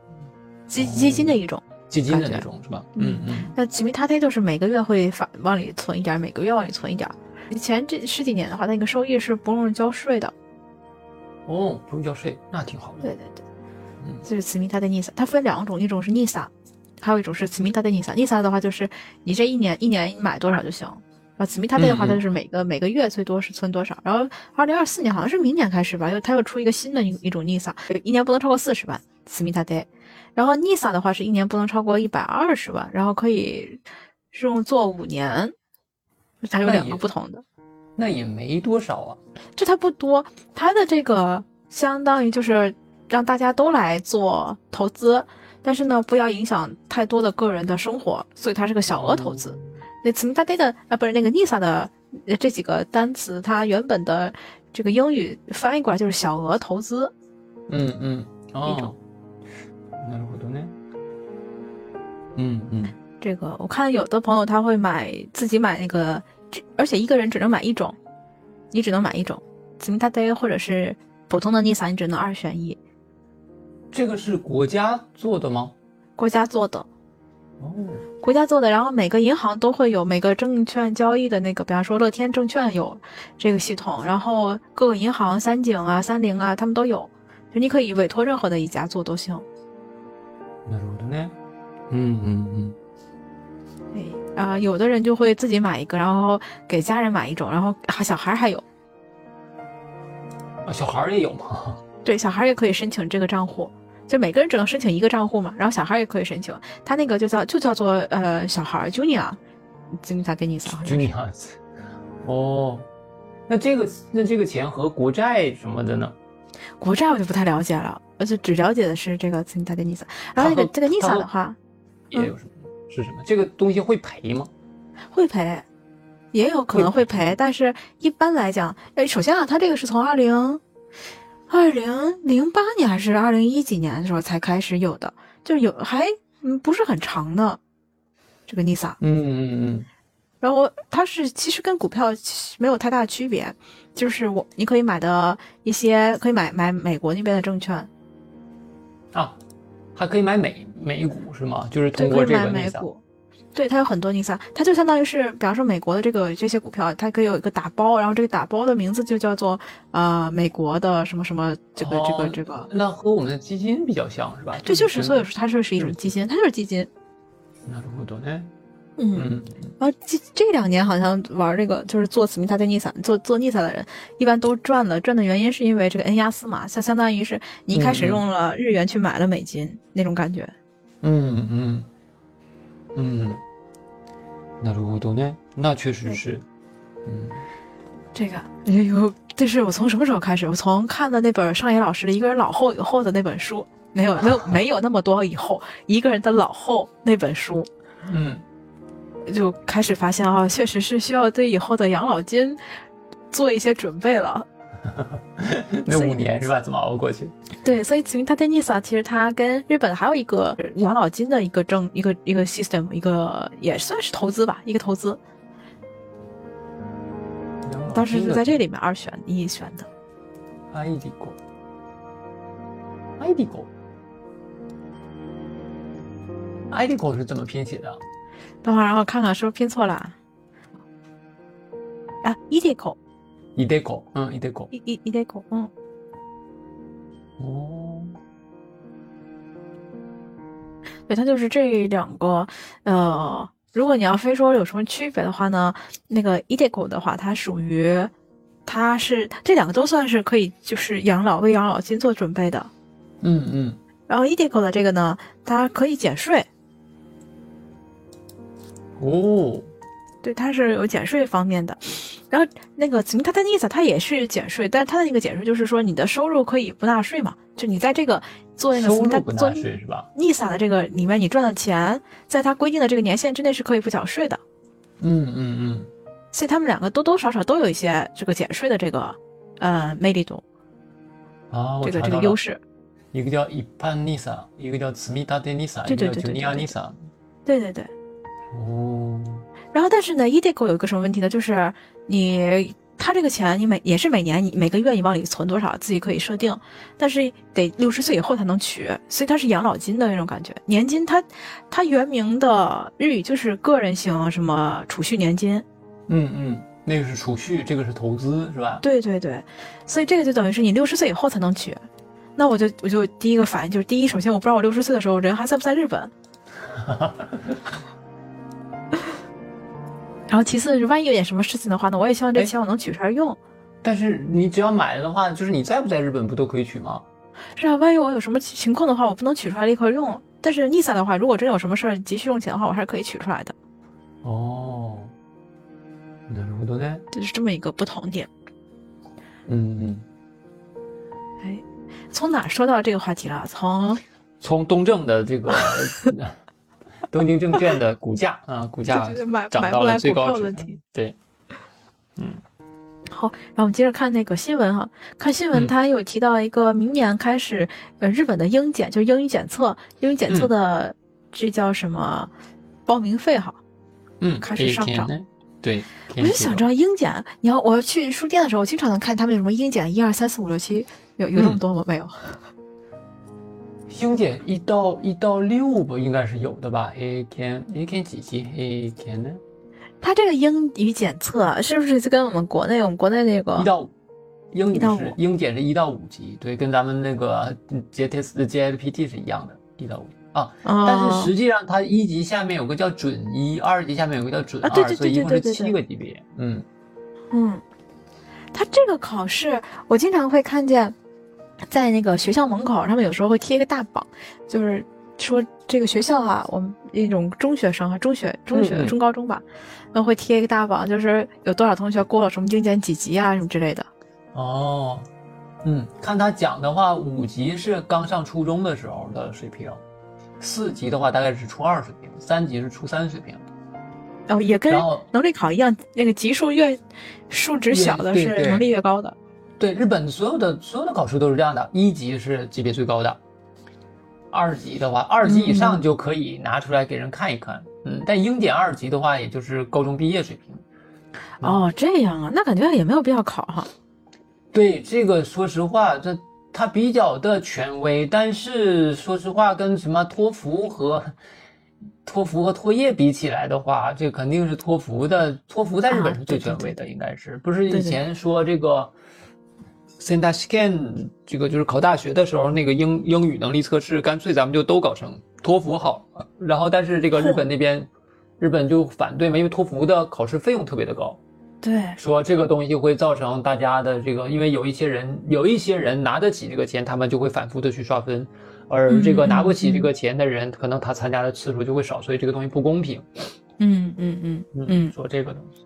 基基金的一种基金的那种是吧？嗯嗯。那 Smitade 就是每个月会发往里存一点，每个月往里存一点。以前这十几年的话，那个收益是不用交税的。哦，不用交税，那挺好的。对对对，嗯，就是 Smitade Nisa，它分两种，一种是 Nisa。还有一种是慈米他的 NISA，NISA 的话就是你这一年一年买多少就行。然后慈米他的话，它就是每个每个月最多是存多少。然后二零二四年好像是明年开始吧，因为它又出一个新的一一种 NISA，一年不能超过四十万慈米他的。然后 NISA 的话是一年不能超过一百二十万，然后可以用做五年，它有两个不同的。那也没多少啊，这它不多，它的这个相当于就是让大家都来做投资。但是呢，不要影响太多的个人的生活，所以它是个小额投资。那 s m a 的啊，不是那个 NISA 的这几个单词，它原本的这个英语翻译过来就是小额投资。嗯嗯，哦，嗯嗯，这个我看有的朋友他会买自己买那个，而且一个人只能买一种，你只能买一种 s m i t a 或者是普通的 NISA，你只能二选一。这个是国家做的吗？国家做的，哦，国家做的。然后每个银行都会有每个证券交易的那个，比方说乐天证券有这个系统，然后各个银行，三井啊、三菱啊，他们都有，就你可以委托任何的一家做都行。なるほどね。 嗯嗯嗯。对啊，有的人就会自己买一个，然后给家人买一种，然后小孩还有。啊，小孩也有吗？对，小孩也可以申请这个账户。就每个人只能申请一个账户嘛，然后小孩也可以申请，他那个就叫就叫做呃小孩 junior，今天他给你扫 junior，哦，那这个那这个钱和国债什么的呢？国债我就不太了解了，我就只了解的是这个今天他给你扫，然后那个这个 NISA 的话也有什么是什么？这个东西会赔吗？会赔，也有可能会赔，但是一般来讲，哎，首先啊，它这个是从二零。二零零八年还是二零一几年的时候才开始有的，就是有还嗯不是很长的这个 NISA，嗯嗯嗯，然后它是其实跟股票没有太大的区别，就是我你可以买的一些可以买买美国那边的证券，啊，还可以买美美股是吗？就是通过这个。对，它有很多 NISA，它就相当于是，比方说美国的这个这些股票，它可以有一个打包，然后这个打包的名字就叫做呃美国的什么什么这个这个这个。那和我们的基金比较像是吧？这就是，所以说它就是一种基金，它就是基金。那如果多呢？嗯，然后这这两年好像玩这个就是做斯密达对 NISA 做做 NISA 的人一般都赚了，赚的原因是因为这个 N 压四嘛，相相当于是你一开始用了日元去买了美金那种感觉。嗯嗯。嗯，那如果多呢？那确实是，嗯，这个有，这是我从什么时候开始？我从看的那本上野老师的一个人老后以后的那本书，没有，没有，[laughs] 没有那么多以后一个人的老后那本书，嗯，就开始发现啊，确实是需要对以后的养老金做一些准备了。[laughs] 那五年是吧？怎么熬过去？对，所以慈云他 NISA 其实它跟日本还有一个养老金的一个证，一个一个 system，一个也算是投资吧，一个投资。当时是在这里面二选一选的。iDeCo，iDeCo，iDeCo 是怎么拼写的？等会儿让我看看是不是拼错了。啊，iDeCo。イデコ。うん、イデコ。イ、イ、イデコ。うん。お 对，它就是这两个。呃，如果你要非说有什么区别的话呢，那个 ideco 的话，它属于，它是这两个都算是可以，就是养老为养老金做准备的。嗯嗯。然后 ideco 的这个呢，它可以减税。哦。对，它是有减税方面的， 然后那个紫米塔特 NISA 它也是减税，但是它的那个减税就是说你的收入可以不纳税嘛，就你在这个做那个收入不纳税是吧？NISA 的这个里面你赚的钱，在它规定的这个年限之内是可以不缴税的。嗯嗯嗯，所以他们两个多多少少都有一些这个减税的这个呃魅力度啊，这个这个优势。一个叫一般 NISA，一个叫紫米塔特 NISA，一个叫 Junior NISA。对对对。哦。然后，但是呢，eDeco 有一个什么问题呢？就是你，他这个钱你每也是每年你每个月你往里存多少，自己可以设定，但是得六十岁以后才能取，所以它是养老金的那种感觉。年金它它原名的日语就是个人型什么储蓄年金。嗯嗯，那个是储蓄，这个是投资，是吧？对对对，所以这个就等于是你六十岁以后才能取。那我就我就第一个反应就是，第一，首先我不知道我六十岁的时候人还在不在日本。[laughs] 然后其次是万一有点什么事情的话呢，我也希望这钱我能取出来用。但是你只要买了的话，就是你在不在日本不都可以取吗？是啊，万一我有什么情况的话，我不能取出来立刻用。但是 NISA 的话，如果真有什么事儿急需用钱的话，我还是可以取出来的。哦，那るほどね。就是这么一个不同点。嗯嗯。哎，从哪说到这个话题了？从从东正的这个。 东京证券的股价 [laughs] 啊，股价涨到了最高值。对，嗯，好，然后我们接着看那个新闻哈，看新闻，它有提到一个明年开始，呃，日本的英检就是英语检测，英语检测的这叫什么报名费哈，嗯，开始上涨。对，我就想知道英检，你要我要去书店的时候，我经常能看他们有什么英检一二三四五六七，有有这么多吗？没有。英检一到一到六吧，应该是有的吧？A 天 A 天几级？A can 呢？它这个英语检测是不是就跟我们国内我们国内那个一到五？英语是英检是一到五级，对，跟咱们那个 JTS JLPT 是一样的，一到五啊。但是实际上它一级下面有个叫准一，二级下面有个叫准二，所以一共是七个级别。嗯嗯，它这个考试我经常会看见。在那个学校门口，他们有时候会贴一个大榜，就是说这个学校啊，我们一种中学生啊，中学、中学、中高中吧，那会贴一个大榜，就是有多少同学过了什么英检几级啊，什么之类的。哦，嗯，看他讲的话，五级是刚上初中的时候的水平，四级的话大概是初二水平，三级是初三水平。哦，也跟能力考一样，那个级数越数值小的是能力越高的。对日本所有的所有的考试都是这样的，一级是级别最高的，二级的话，二级以上就可以拿出来给人看一看。嗯，但英检二级的话，也就是高中毕业水平。哦，这样啊，那感觉也没有必要考哈。对这个，说实话，这它比较的权威，但是说实话，跟什么托福和托福和托业比起来的话，这肯定是托福的。托福在日本是最权威的，应该是不是？以前说这个。现在 scan 这个就是考大学的时候，那个英英语能力测试，干脆咱们就都搞成托福好。然后，但是这个日本那边，日本就反对嘛，因为托福的考试费用特别的高。对，说这个东西会造成大家的这个，因为有一些人有一些人拿得起这个钱，他们就会反复的去刷分，而这个拿不起这个钱的人，可能他参加的次数就会少，所以这个东西不公平。嗯嗯嗯嗯，说这个东西。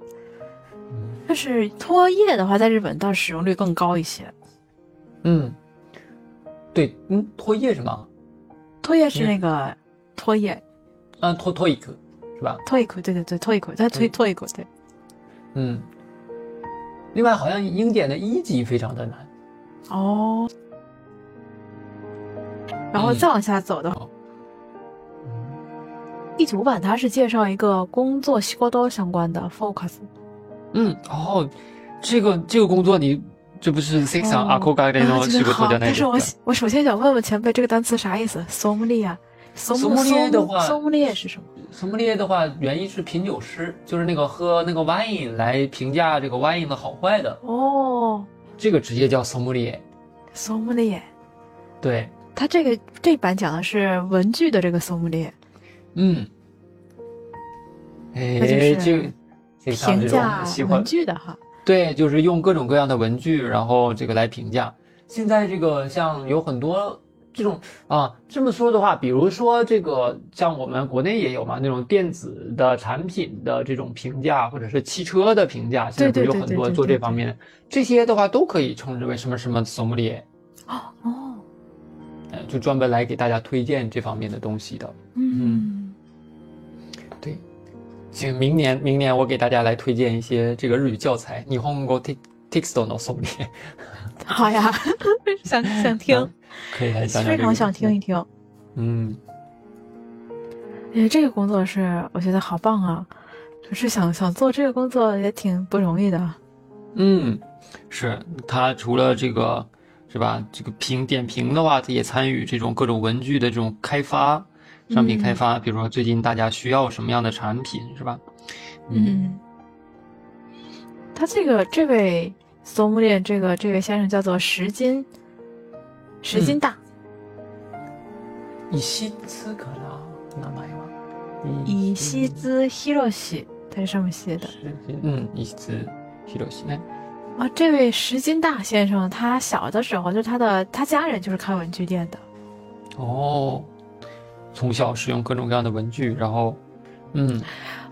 但是托业的话，在日本倒使用率更高一些。嗯，对，嗯，托业是吗？托业是那个托业，嗯，托托一口是吧？托一口，对对对，托一口，再推托一口，对。嗯。另外，好像英检的一级非常的难。哦。然后再往下走的话，第九版它是介绍一个工作西瓜刀相关的 focus。嗯，哦，这个这个工作你这不是 six 上阿扣嘎的那种西瓜刀但是我我首先想问问前辈，这个单词啥意思？索姆利亚，索姆利的话，索姆利是什么？索姆利的话，原意是品酒师，就是那个喝那个 wine 来评价这个 wine 的好坏的。哦，这个职业叫索姆利。索姆利。对，他这个这版讲的是文具的这个松木列，嗯，哎，就这评价文具的哈，对，就是用各种各样的文具，然后这个来评价。现在这个像有很多这种啊，这么说的话，比如说这个像我们国内也有嘛，那种电子的产品的这种评价，或者是汽车的评价，现在不是有很多做这方面，这些的话都可以称之为什么什么索姆列。哦哦，呃，就专门来给大家推荐这方面的东西的。嗯，对，行，明年明年我给大家来推荐一些这个日语教材，日本語テテキストのソムリエ。[laughs] 好呀，[laughs] 想想听，可以来讲非常想听一听。嗯，哎，这个工作是我觉得好棒啊，就是想想做这个工作也挺不容易的。嗯，是他除了这个。是吧？这个评点评的话，他也参与这种各种文具的这种开发， 商品开发。比如说最近大家需要什么样的产品，是吧？嗯。他这个这位松木链这个这位先生叫做石金，石金大。以西兹可能名前は。以西兹ヒロシ，他是这么写的。嗯，以西兹ヒロシね。啊，这位石金大先生，他小的时候就他的他家人就是开文具店的，哦， 从小使用各种各样的文具，然后，嗯，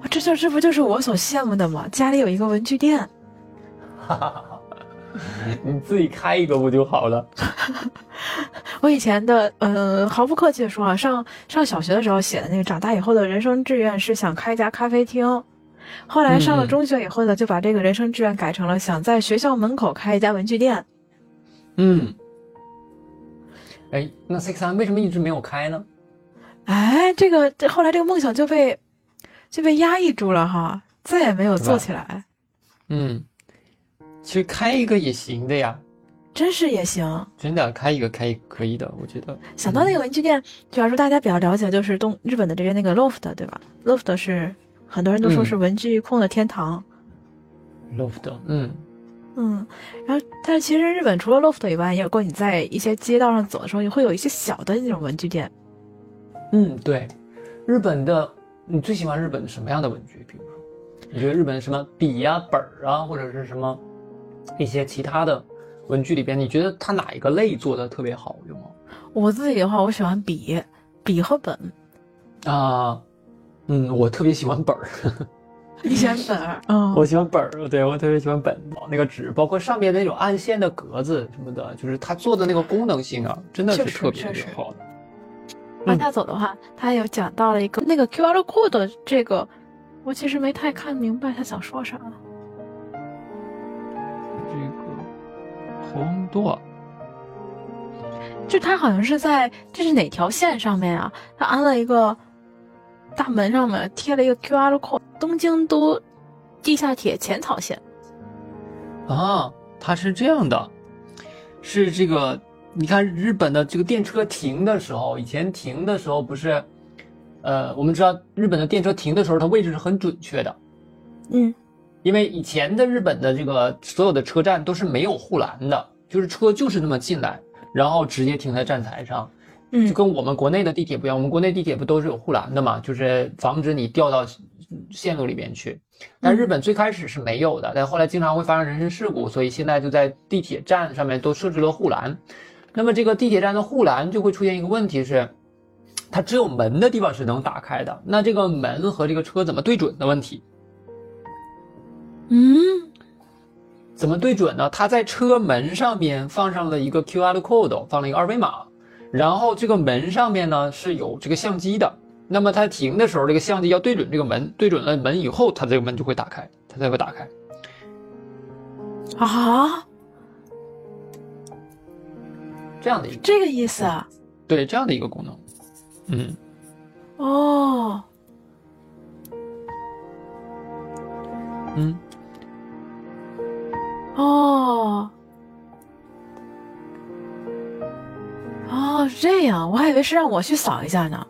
这就这不就是我所羡慕的吗？家里有一个文具店，哈哈哈，你自己开一个不就好了？[laughs] 我以前的，呃，毫不客气的说啊，上上小学的时候写的那个，长大以后的人生志愿是想开一家咖啡厅。后来上了中学以后呢，就把这个人生志愿改成了想在学校门口开一家文具店。嗯，哎，那 Six 三为什么一直没有开呢？哎，这个这后来这个梦想就被就被压抑住了哈，再也没有做起来。嗯，其实开一个也行的呀，真是也行，真的开一个开可以的，我觉得。想到那个文具店，主要是大家比较了解，就是东日本的这边那个 Loft，对吧？Loft 是。很多人都说是文具控的天堂，loft，嗯嗯，然后但是其实日本除了 loft 以外，也有过你在一些街道上走的时候，也会有一些小的那种文具店。嗯，对，日本的你最喜欢日本的什么样的文具？比如说，你觉得日本什么笔呀、本儿啊，或者是什么一些其他的文具里边，你觉得它哪一个类做的特别好用吗？我自己的话，我喜欢笔，笔和本啊。嗯，我特别喜欢本儿。[laughs] 你喜欢本儿？嗯，我喜欢本儿。对我特别喜欢本那个纸，包括上面那种暗线的格子什么的，就是它做的那个功能性啊，真的是特别好的。往下走的话，他有讲到了一个那个 QR code 这个，我其实没太看明白他想说啥。这个红多，就他好像是在这是哪条线上面啊？他安了一个。大门上面贴了一个 QR code，东京都地下铁浅草线。啊，它是这样的，是这个，你看日本的这个电车停的时候，以前停的时候不是，呃，我们知道日本的电车停的时候，它位置是很准确的。嗯，因为以前的日本的这个所有的车站都是没有护栏的，就是车就是那么进来，然后直接停在站台上。就跟我们国内的地铁不一样，我们国内地铁不都是有护栏的嘛，就是防止你掉到线路里边去。但日本最开始是没有的，但后来经常会发生人身事故，所以现在就在地铁站上面都设置了护栏。那么这个地铁站的护栏就会出现一个问题是，它只有门的地方是能打开的，那这个门和这个车怎么对准的问题？嗯，怎么对准呢？它在车门上面放上了一个 QR code，放了一个二维码。然后这个门上面呢是有这个相机的，那么它停的时候，这个相机要对准这个门，对准了门以后，它这个门就会打开，它才会打开。啊，这样的一个这个意思啊？对，这样的一个功能。嗯。哦。嗯。哦。哦，是这样，我还以为是让我去扫一下呢。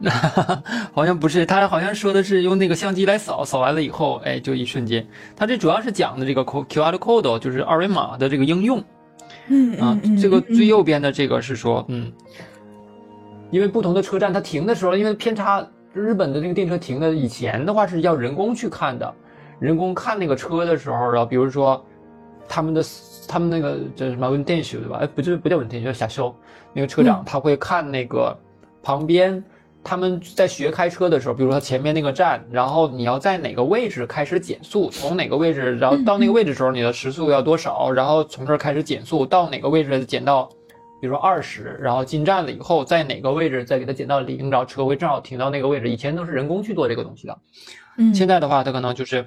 [laughs] 好像不是，他好像说的是用那个相机来扫，扫完了以后，哎，就一瞬间。他这主要是讲的这个 Q R code，就是二维码的这个应用。嗯啊，这个最右边的这个是说，嗯，因为不同的车站它停的时候，因为偏差，日本的那个电车停的以前的话是要人工去看的，人工看那个车的时候，然后比如说他们的他们那个叫什么文电修对吧？哎，不是不叫文电修，叫小修，那个车长他会看那个旁边。他们在学开车的时候，比如说前面那个站，然后你要在哪个位置开始减速，从哪个位置，然后到那个位置的时候，你的时速要多少，然后从这儿开始减速，到哪个位置减到，比如说二十，然后进站了以后，在哪个位置再给它减到零，然后车会正好停到那个位置。以前都是人工去做这个东西的，嗯，现在的话，它可能就是，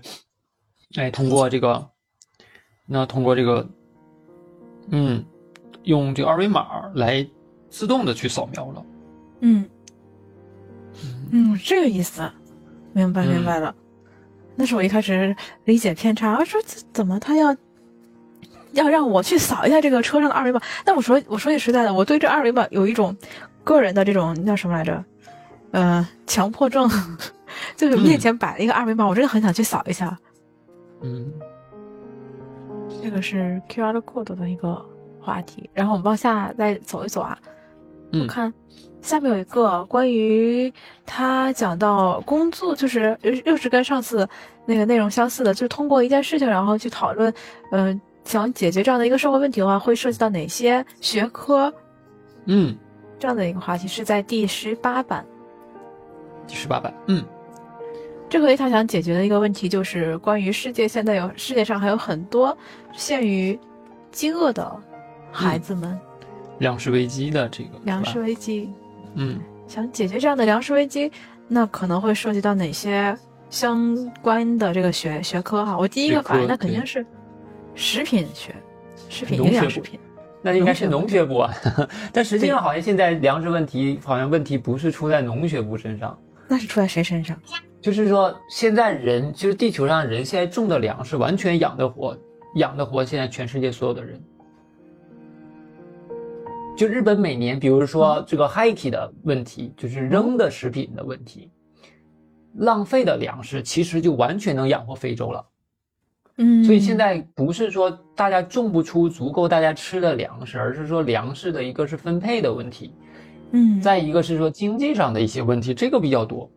哎，通过这个，那通过这个，嗯，用这个二维码来自动的去扫描了，嗯。嗯，这个意思，明白明白了。那是我一开始理解偏差。我说怎么他要要让我去扫一下这个车上的二维码？那我说我说句实在的，我对这二维码有一种个人的这种叫什么来着？呃，强迫症，[laughs] 就是面前摆了一个二维码，我真的很想去扫一下。嗯，这个是 QR code 的一个话题。然后我们往下再走一走啊，我看。下面有一个关于他讲到工作，就是又又是跟上次那个内容相似的，就是通过一件事情，然后去讨论，嗯，想解决这样的一个社会问题的话，会涉及到哪些学科？嗯，这样的一个话题是在第十八版。第十八版，嗯，这回他想解决的一个问题就是关于世界现在有世界上还有很多陷于饥饿的孩子们，粮食危机的这个粮食危机。嗯，想解决这样的粮食危机，那可能会涉及到哪些相关的这个学学科哈？我第一个反应那肯定是食品学，食品营养食品，那应该是农学部啊。[laughs] 但实际上好像现在粮食问题好像问题不是出在农学部身上，那是出在谁身上？就是说现在人就是地球上人现在种的粮食完全养得活，养得活现在全世界所有的人。就日本每年，比如说这个 hiki 的问题，就是扔的食品的问题，浪费的粮食，其实就完全能养活非洲了。嗯，所以现在不是说大家种不出足够大家吃的粮食，而是说粮食的一个是分配的问题，嗯，再一个是说经济上的一些问题，这个比较多。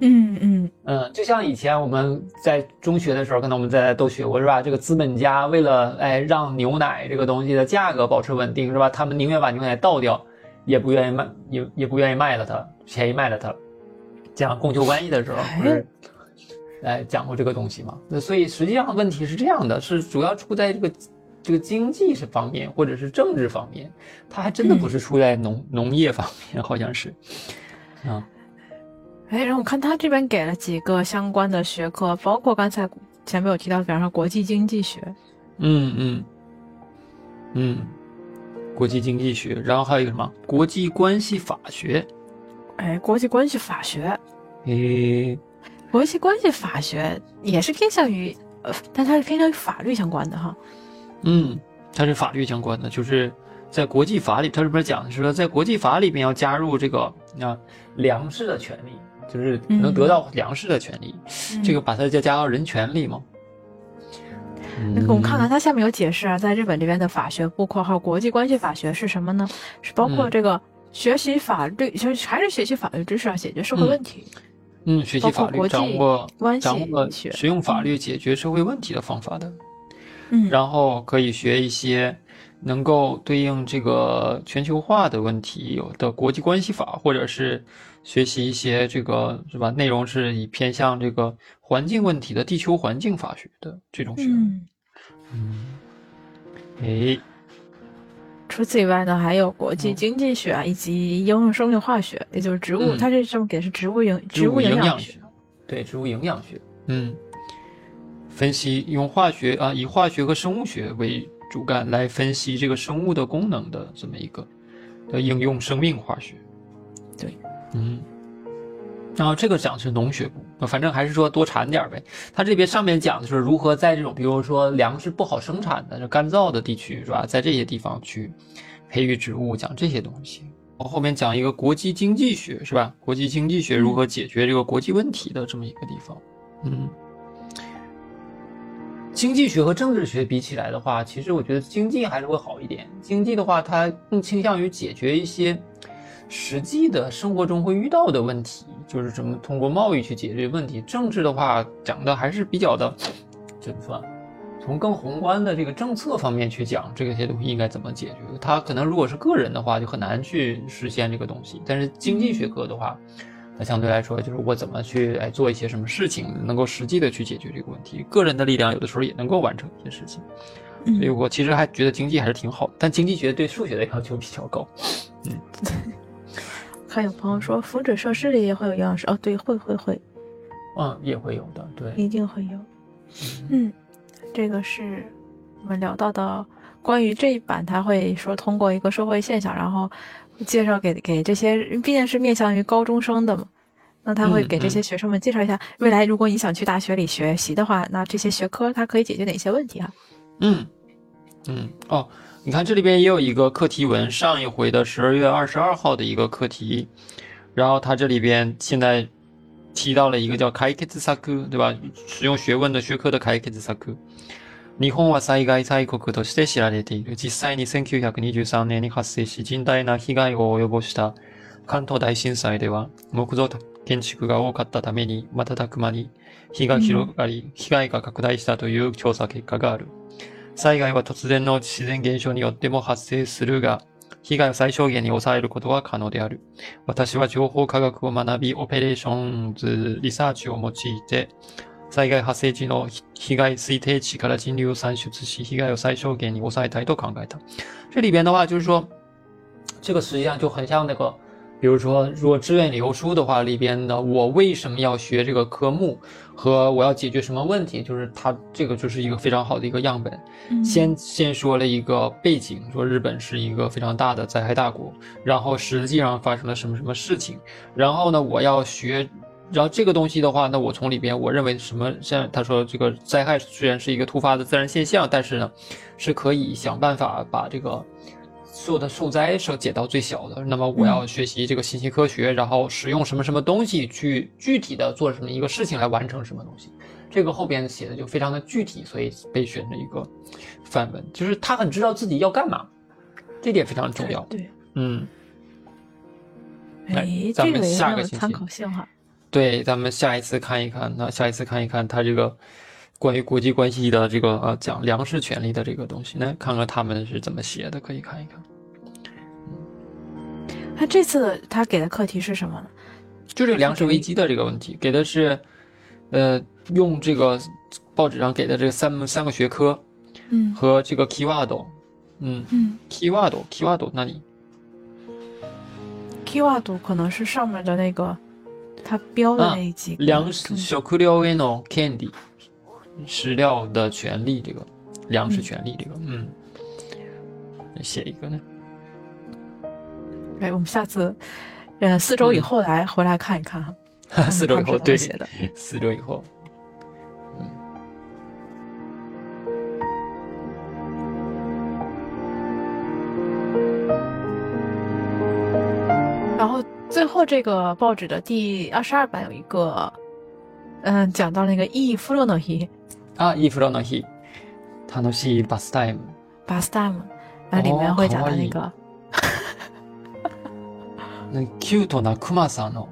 嗯嗯嗯，就像以前我们在中学的时候，可能我们在都学过是吧？这个资本家为了哎让牛奶这个东西的价格保持稳定是吧？他们宁愿把牛奶倒掉，也不愿意卖，也也不愿意卖了它，便宜卖了它。讲供求关系的时候不是哎讲过这个东西吗？那所以实际上问题是这样的，是主要出在这个这个经济是方面或者是政治方面，它还真的不是出在农农业方面，好像是啊。哎，然后我看他这边给了几个相关的学科，包括刚才前面有提到，比方说国际经济学，嗯嗯嗯，国际经济学，然后还有一个什么？国际关系法学，哎，国际关系法学，诶，国际关系法学也是偏向于，呃，但它是偏向于法律相关的哈，嗯，它是法律相关的，就是在国际法里，它这边讲的是说，在国际法里面要加入这个啊粮食的权利。就是能得到粮食的权利，这个把它就加到人权里吗？那我们看看它下面有解释啊，在日本这边的法学部（括号国际关系法学）是什么呢？是包括这个学习法律，就还是学习法律知识啊，解决社会问题。嗯，学习法律，掌握掌握学使用法律解决社会问题的方法的。嗯，然后可以学一些能够对应这个全球化的问题有的国际关系法，或者是。学习一些这个是吧？内容是以偏向这个环境问题的地球环境法学的这种学问。嗯，哎，除此以外呢，还有国际经济学啊，以及应用生命化学，也就是植物。它这上面给的是植物营植物营养学。对，植物营养学。嗯，分析用化学啊，以化学和生物学为主干来分析这个生物的功能的这么一个的应用生命化学。嗯，然后这个讲的是农学部，反正还是说多产点呗。他这边上面讲的是如何在这种，比如说粮食不好生产的、就干燥的地区，是吧？在这些地方去培育植物，讲这些东西。我后面讲一个国际经济学，是吧？国际经济学如何解决这个国际问题的这么一个地方。嗯，经济学和政治学比起来的话，其实我觉得经济还是会好一点。经济的话，它更倾向于解决一些。实际的生活中会遇到的问题，就是怎么通过贸易去解决问题。政治的话讲的还是比较的，怎么说？从更宏观的这个政策方面去讲，这些东西应该怎么解决？它可能如果是个人的话，就很难去实现这个东西。但是经济学科的话，那相对来说就是我怎么去哎做一些什么事情，能够实际的去解决这个问题。个人的力量有的时候也能够完成一些事情。所以我其实还觉得经济还是挺好，但经济学对数学的要求比较高。嗯，[laughs] 还有朋友说福祉设施里也会有营养师哦，对，会会会，嗯，也会有的，对，一定会有。嗯。这个是我们聊到的关于这一版，他会说通过一个社会现象，然后介绍给给这些，毕竟是面向于高中生的嘛，那他会给这些学生们介绍一下，未来如果你想去大学里学习的话，那这些学科它可以解决哪些问题啊？嗯嗯哦，你看这里边也有一个课题文，上一回的十二月二十二号的一个课题，然后它这里边现在。提到了一个叫解決策，对吧？使用学问的学科的解決策。日本は災害大国として知られている。実際に1923年に発生し甚大な被害を及ぼした関東大震災では木造建築が多かったために瞬く間に火が広がり、被害が拡大したという調査結果がある。 災害は突然の自然現象によっても発生するが、被害を最小限に抑えることは可能である。私は情報科学を学び、オペレーションズリサーチを用いて、災害発生時の被害推定値から人流を算出し、被害を最小限に抑えたいと考えた。这里边的话，就是说，这个实际上就很像那个比如说，如果志愿理由书的话，里边的我为什么要学这个科目，和我要解决什么问题，就是它这个就是一个非常好的一个样本。先先说了一个背景，说日本是一个非常大的灾害大国，然后实际上发生了什么什么事情，然后呢，我要学，然后这个东西的话，那我从里边我认为什么，像他说这个灾害虽然是一个突发的自然现象，但是呢，是可以想办法把这个。所有的受灾是减到最小的。那么我要学习这个信息科学，然后使用什么什么东西去具体的做什么一个事情来完成什么东西。这个后边写的就非常的具体，所以被选了一个范文，就是他很知道自己要干嘛，这点非常重要。对，嗯。哎，咱们下个参考性哈。对，咱们下一次看一看，那下一次看一看他这个。关于国际关系的这个呃讲粮食权利的这个东西，来看看他们是怎么写的，可以看一看。嗯他这次他给的课题是什么呢？就这个粮食危机的这个问题，给的是，呃，用这个报纸上给的这三三个学科，嗯，和这个 keyword，嗯嗯 keyword 那里，keyword 可能是上面的那个他标的那几个粮食食料への権利。食料的权利，这个粮食权利，这个。嗯，写一个呢。哎，我们下次，呃，四周以后来回来看一看哈。[laughs] 四周以后对。写的，[laughs] 四周以后，嗯。然后最后这个报纸的第二十二版有一个，嗯，讲到那个イフロノヒ。啊，イフロの日，楽しいバスタイム。バスタイム，那里面会讲到那个。那 cute なクマさんの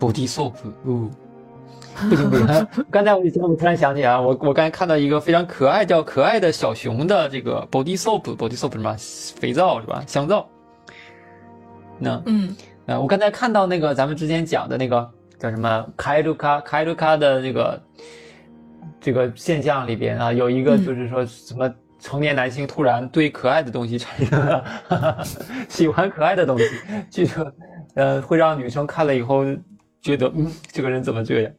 ボディソープ。不行不行，[laughs] 刚才我节目突然想起啊，我我刚才看到一个非常可爱叫可爱的小熊的这个 body soap，body soap 什么肥皂是吧？香皂。那嗯，呃，我刚才看到那个咱们之前讲的那个 叫什么开鲁卡开鲁卡的这个。这个现象里边啊，有一个就是说什么成年男性突然对可爱的东西产生了 [laughs] 喜欢可爱的东西，据说呃会让女生看了以后觉得嗯这个人怎么这样？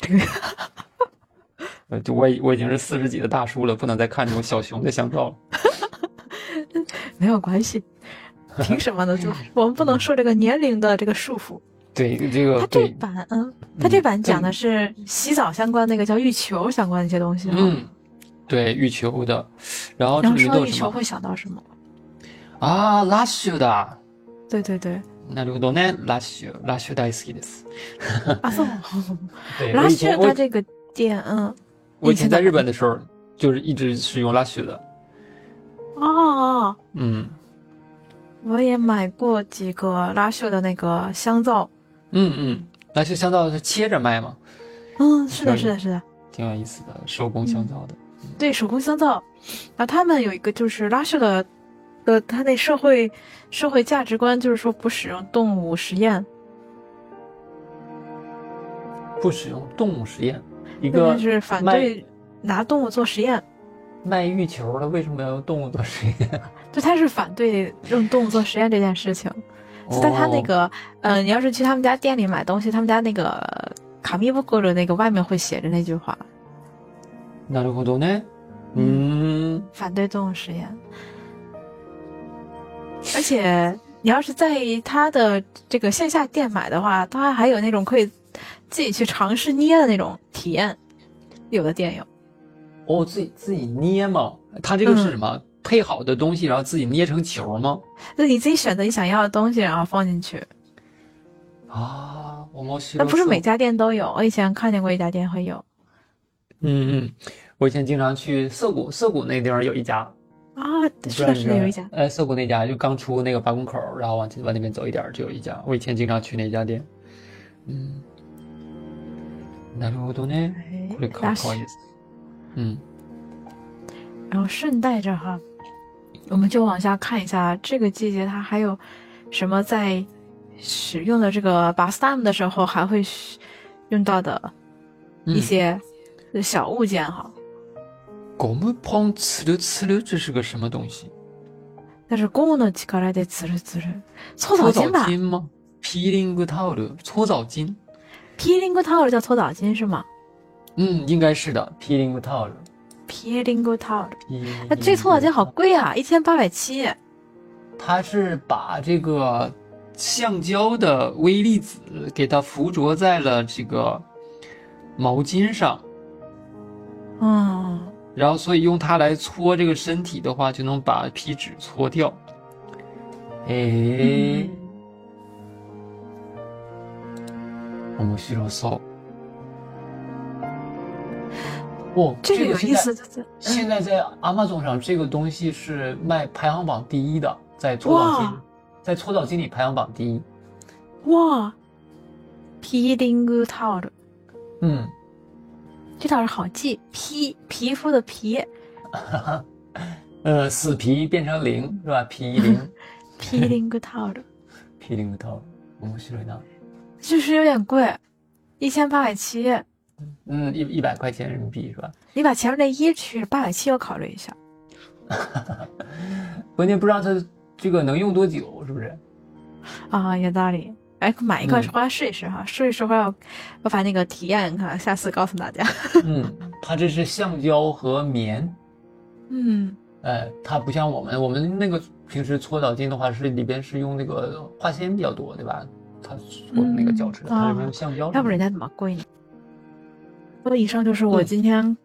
[laughs] 呃，就我我已经是四十几的大叔了，不能再看这种小熊的香皂了。[laughs] 没有关系，凭什么呢？就我们不能受这个年龄的这个束缚。对这个，他这版，嗯，他这版讲的是洗澡相关那个叫浴球相关的一些东西。嗯，对浴球的，然后说到浴球会想到什么？啊，拉雪的。对对对。なるほどね、ラッシュ、ラッシュ大好きです。啊，そう。ラッシュ[laughs] 它这个店，嗯，我以前在日本的时候就是一直是用拉雪的。哦。嗯。 我也买过几个拉秀的那个香皂。 嗯嗯，拉秀香皂是切着卖吗？嗯，是的，是的，是的，挺有意思的，手工香皂的。对，手工香皂。然后他们有一个就是拉秀的，的他那社会社会价值观就是说不使用动物实验。不使用动物实验，一个是反对拿动物做实验。卖玉球的为什么要用动物做实验？[laughs] 就他是反对用动物做实验这件事情。在他那个，嗯，你要是去他们家店里买东西，他们家那个卡米布格的那个外面会写着那句话。なるほどね。嗯。反对动物实验。而且你要是在他的这个线下店买的话，他还有那种可以。自己去尝试捏的那种体验，有的店有。哦，自己自己捏吗？它这个是什么？ 配好的东西，然后自己捏成球吗？就你自己选择你想要的东西，然后放进去。啊，我们那不是每家店都有，我以前看见过一家店会有。嗯嗯，我以前经常去涩谷，涩谷那地方有一家。啊，是的，是的，有一家。呃，涩谷那家就刚出那个八公口，然后往往那边走一点就有一家。我以前经常去那家店。嗯。なるほどね。これ可可以。嗯。然后顺带着哈， 我们就往下看一下这个季节它还有什么在使用的这个 Bastam 的时候还会用到的一些小物件哈。ゴムポンツルツル，这是个什么东西？那是ゴムの力でツルツル。搓澡巾吧？吗？Peeling towel，搓澡巾。Peeling towel 叫搓澡巾是吗？嗯，应该是的。 Peeling towel。Peeling towel。那这搓澡巾好贵啊，一千八百七。它是把这个橡胶的微粒子给它附着在了这个毛巾上。嗯。然后，所以用它来搓这个身体的话，就能把皮脂搓掉。哎。面白そう。哦，这个有意思。现在在 Amazon 上，这个东西是卖排行榜第一的，在搓澡巾，在搓澡巾里排行榜第一。哇，Peeling towel。嗯，这倒是好记，皮皮肤的皮。[laughs] 呃，死皮变成零是吧？[laughs] 皮零。Peeling towel。Peeling towel，面白いな。就是有点贵，一千八百七。嗯，一一百块钱人民币是吧？你把前面那一去八百七，我考虑一下。[laughs] 关键不知道它这个能用多久，是不是？啊，有道理。哎，买一个回来试一试哈，试一试回来我把那个体验看，下次告诉大家。[laughs] 嗯，它这是橡胶和棉。嗯。哎，它不像我们，我们那个平时搓澡巾的话是里边是用那个化纤比较多，对吧？它搓的那个胶质，它是用橡胶。要不人家怎么贵呢？那以上就是我今天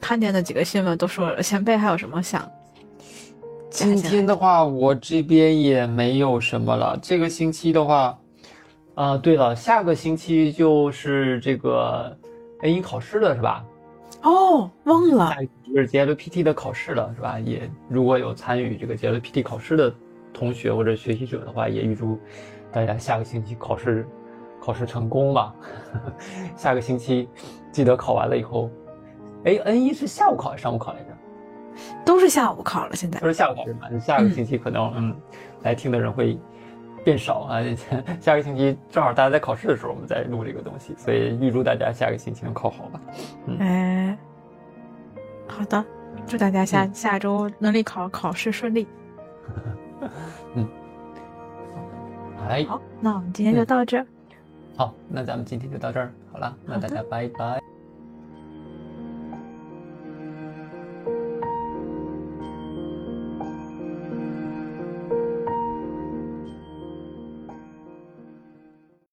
看见的几个新闻，都说了。前辈还有什么想？今天的话，我这边也没有什么了。这个星期的话，啊，对了，下个星期就是这个 A 一考试了，是吧？哦，忘了。就是 JLPT 的考试了，是吧？也如果有参与这个 JLPT 考试的同学或者学习者的话，也预祝。大家下个星期考试，考试成功吧！[laughs] 下个星期记得考完了以后，哎，N 一是下午考还是上午考来着？都是下午考了，现在都是下午考是吧？下个星期可能嗯，来听的人会变少啊。[laughs] 下个星期正好大家在考试的时候，我们再录这个东西，所以预祝大家下个星期能考好吧。哎，好的，祝大家下下周能力考考试顺利。[laughs] 嗯。好，那我们今天就到这儿。好，那咱们今天就到这儿。好了，那大家拜拜。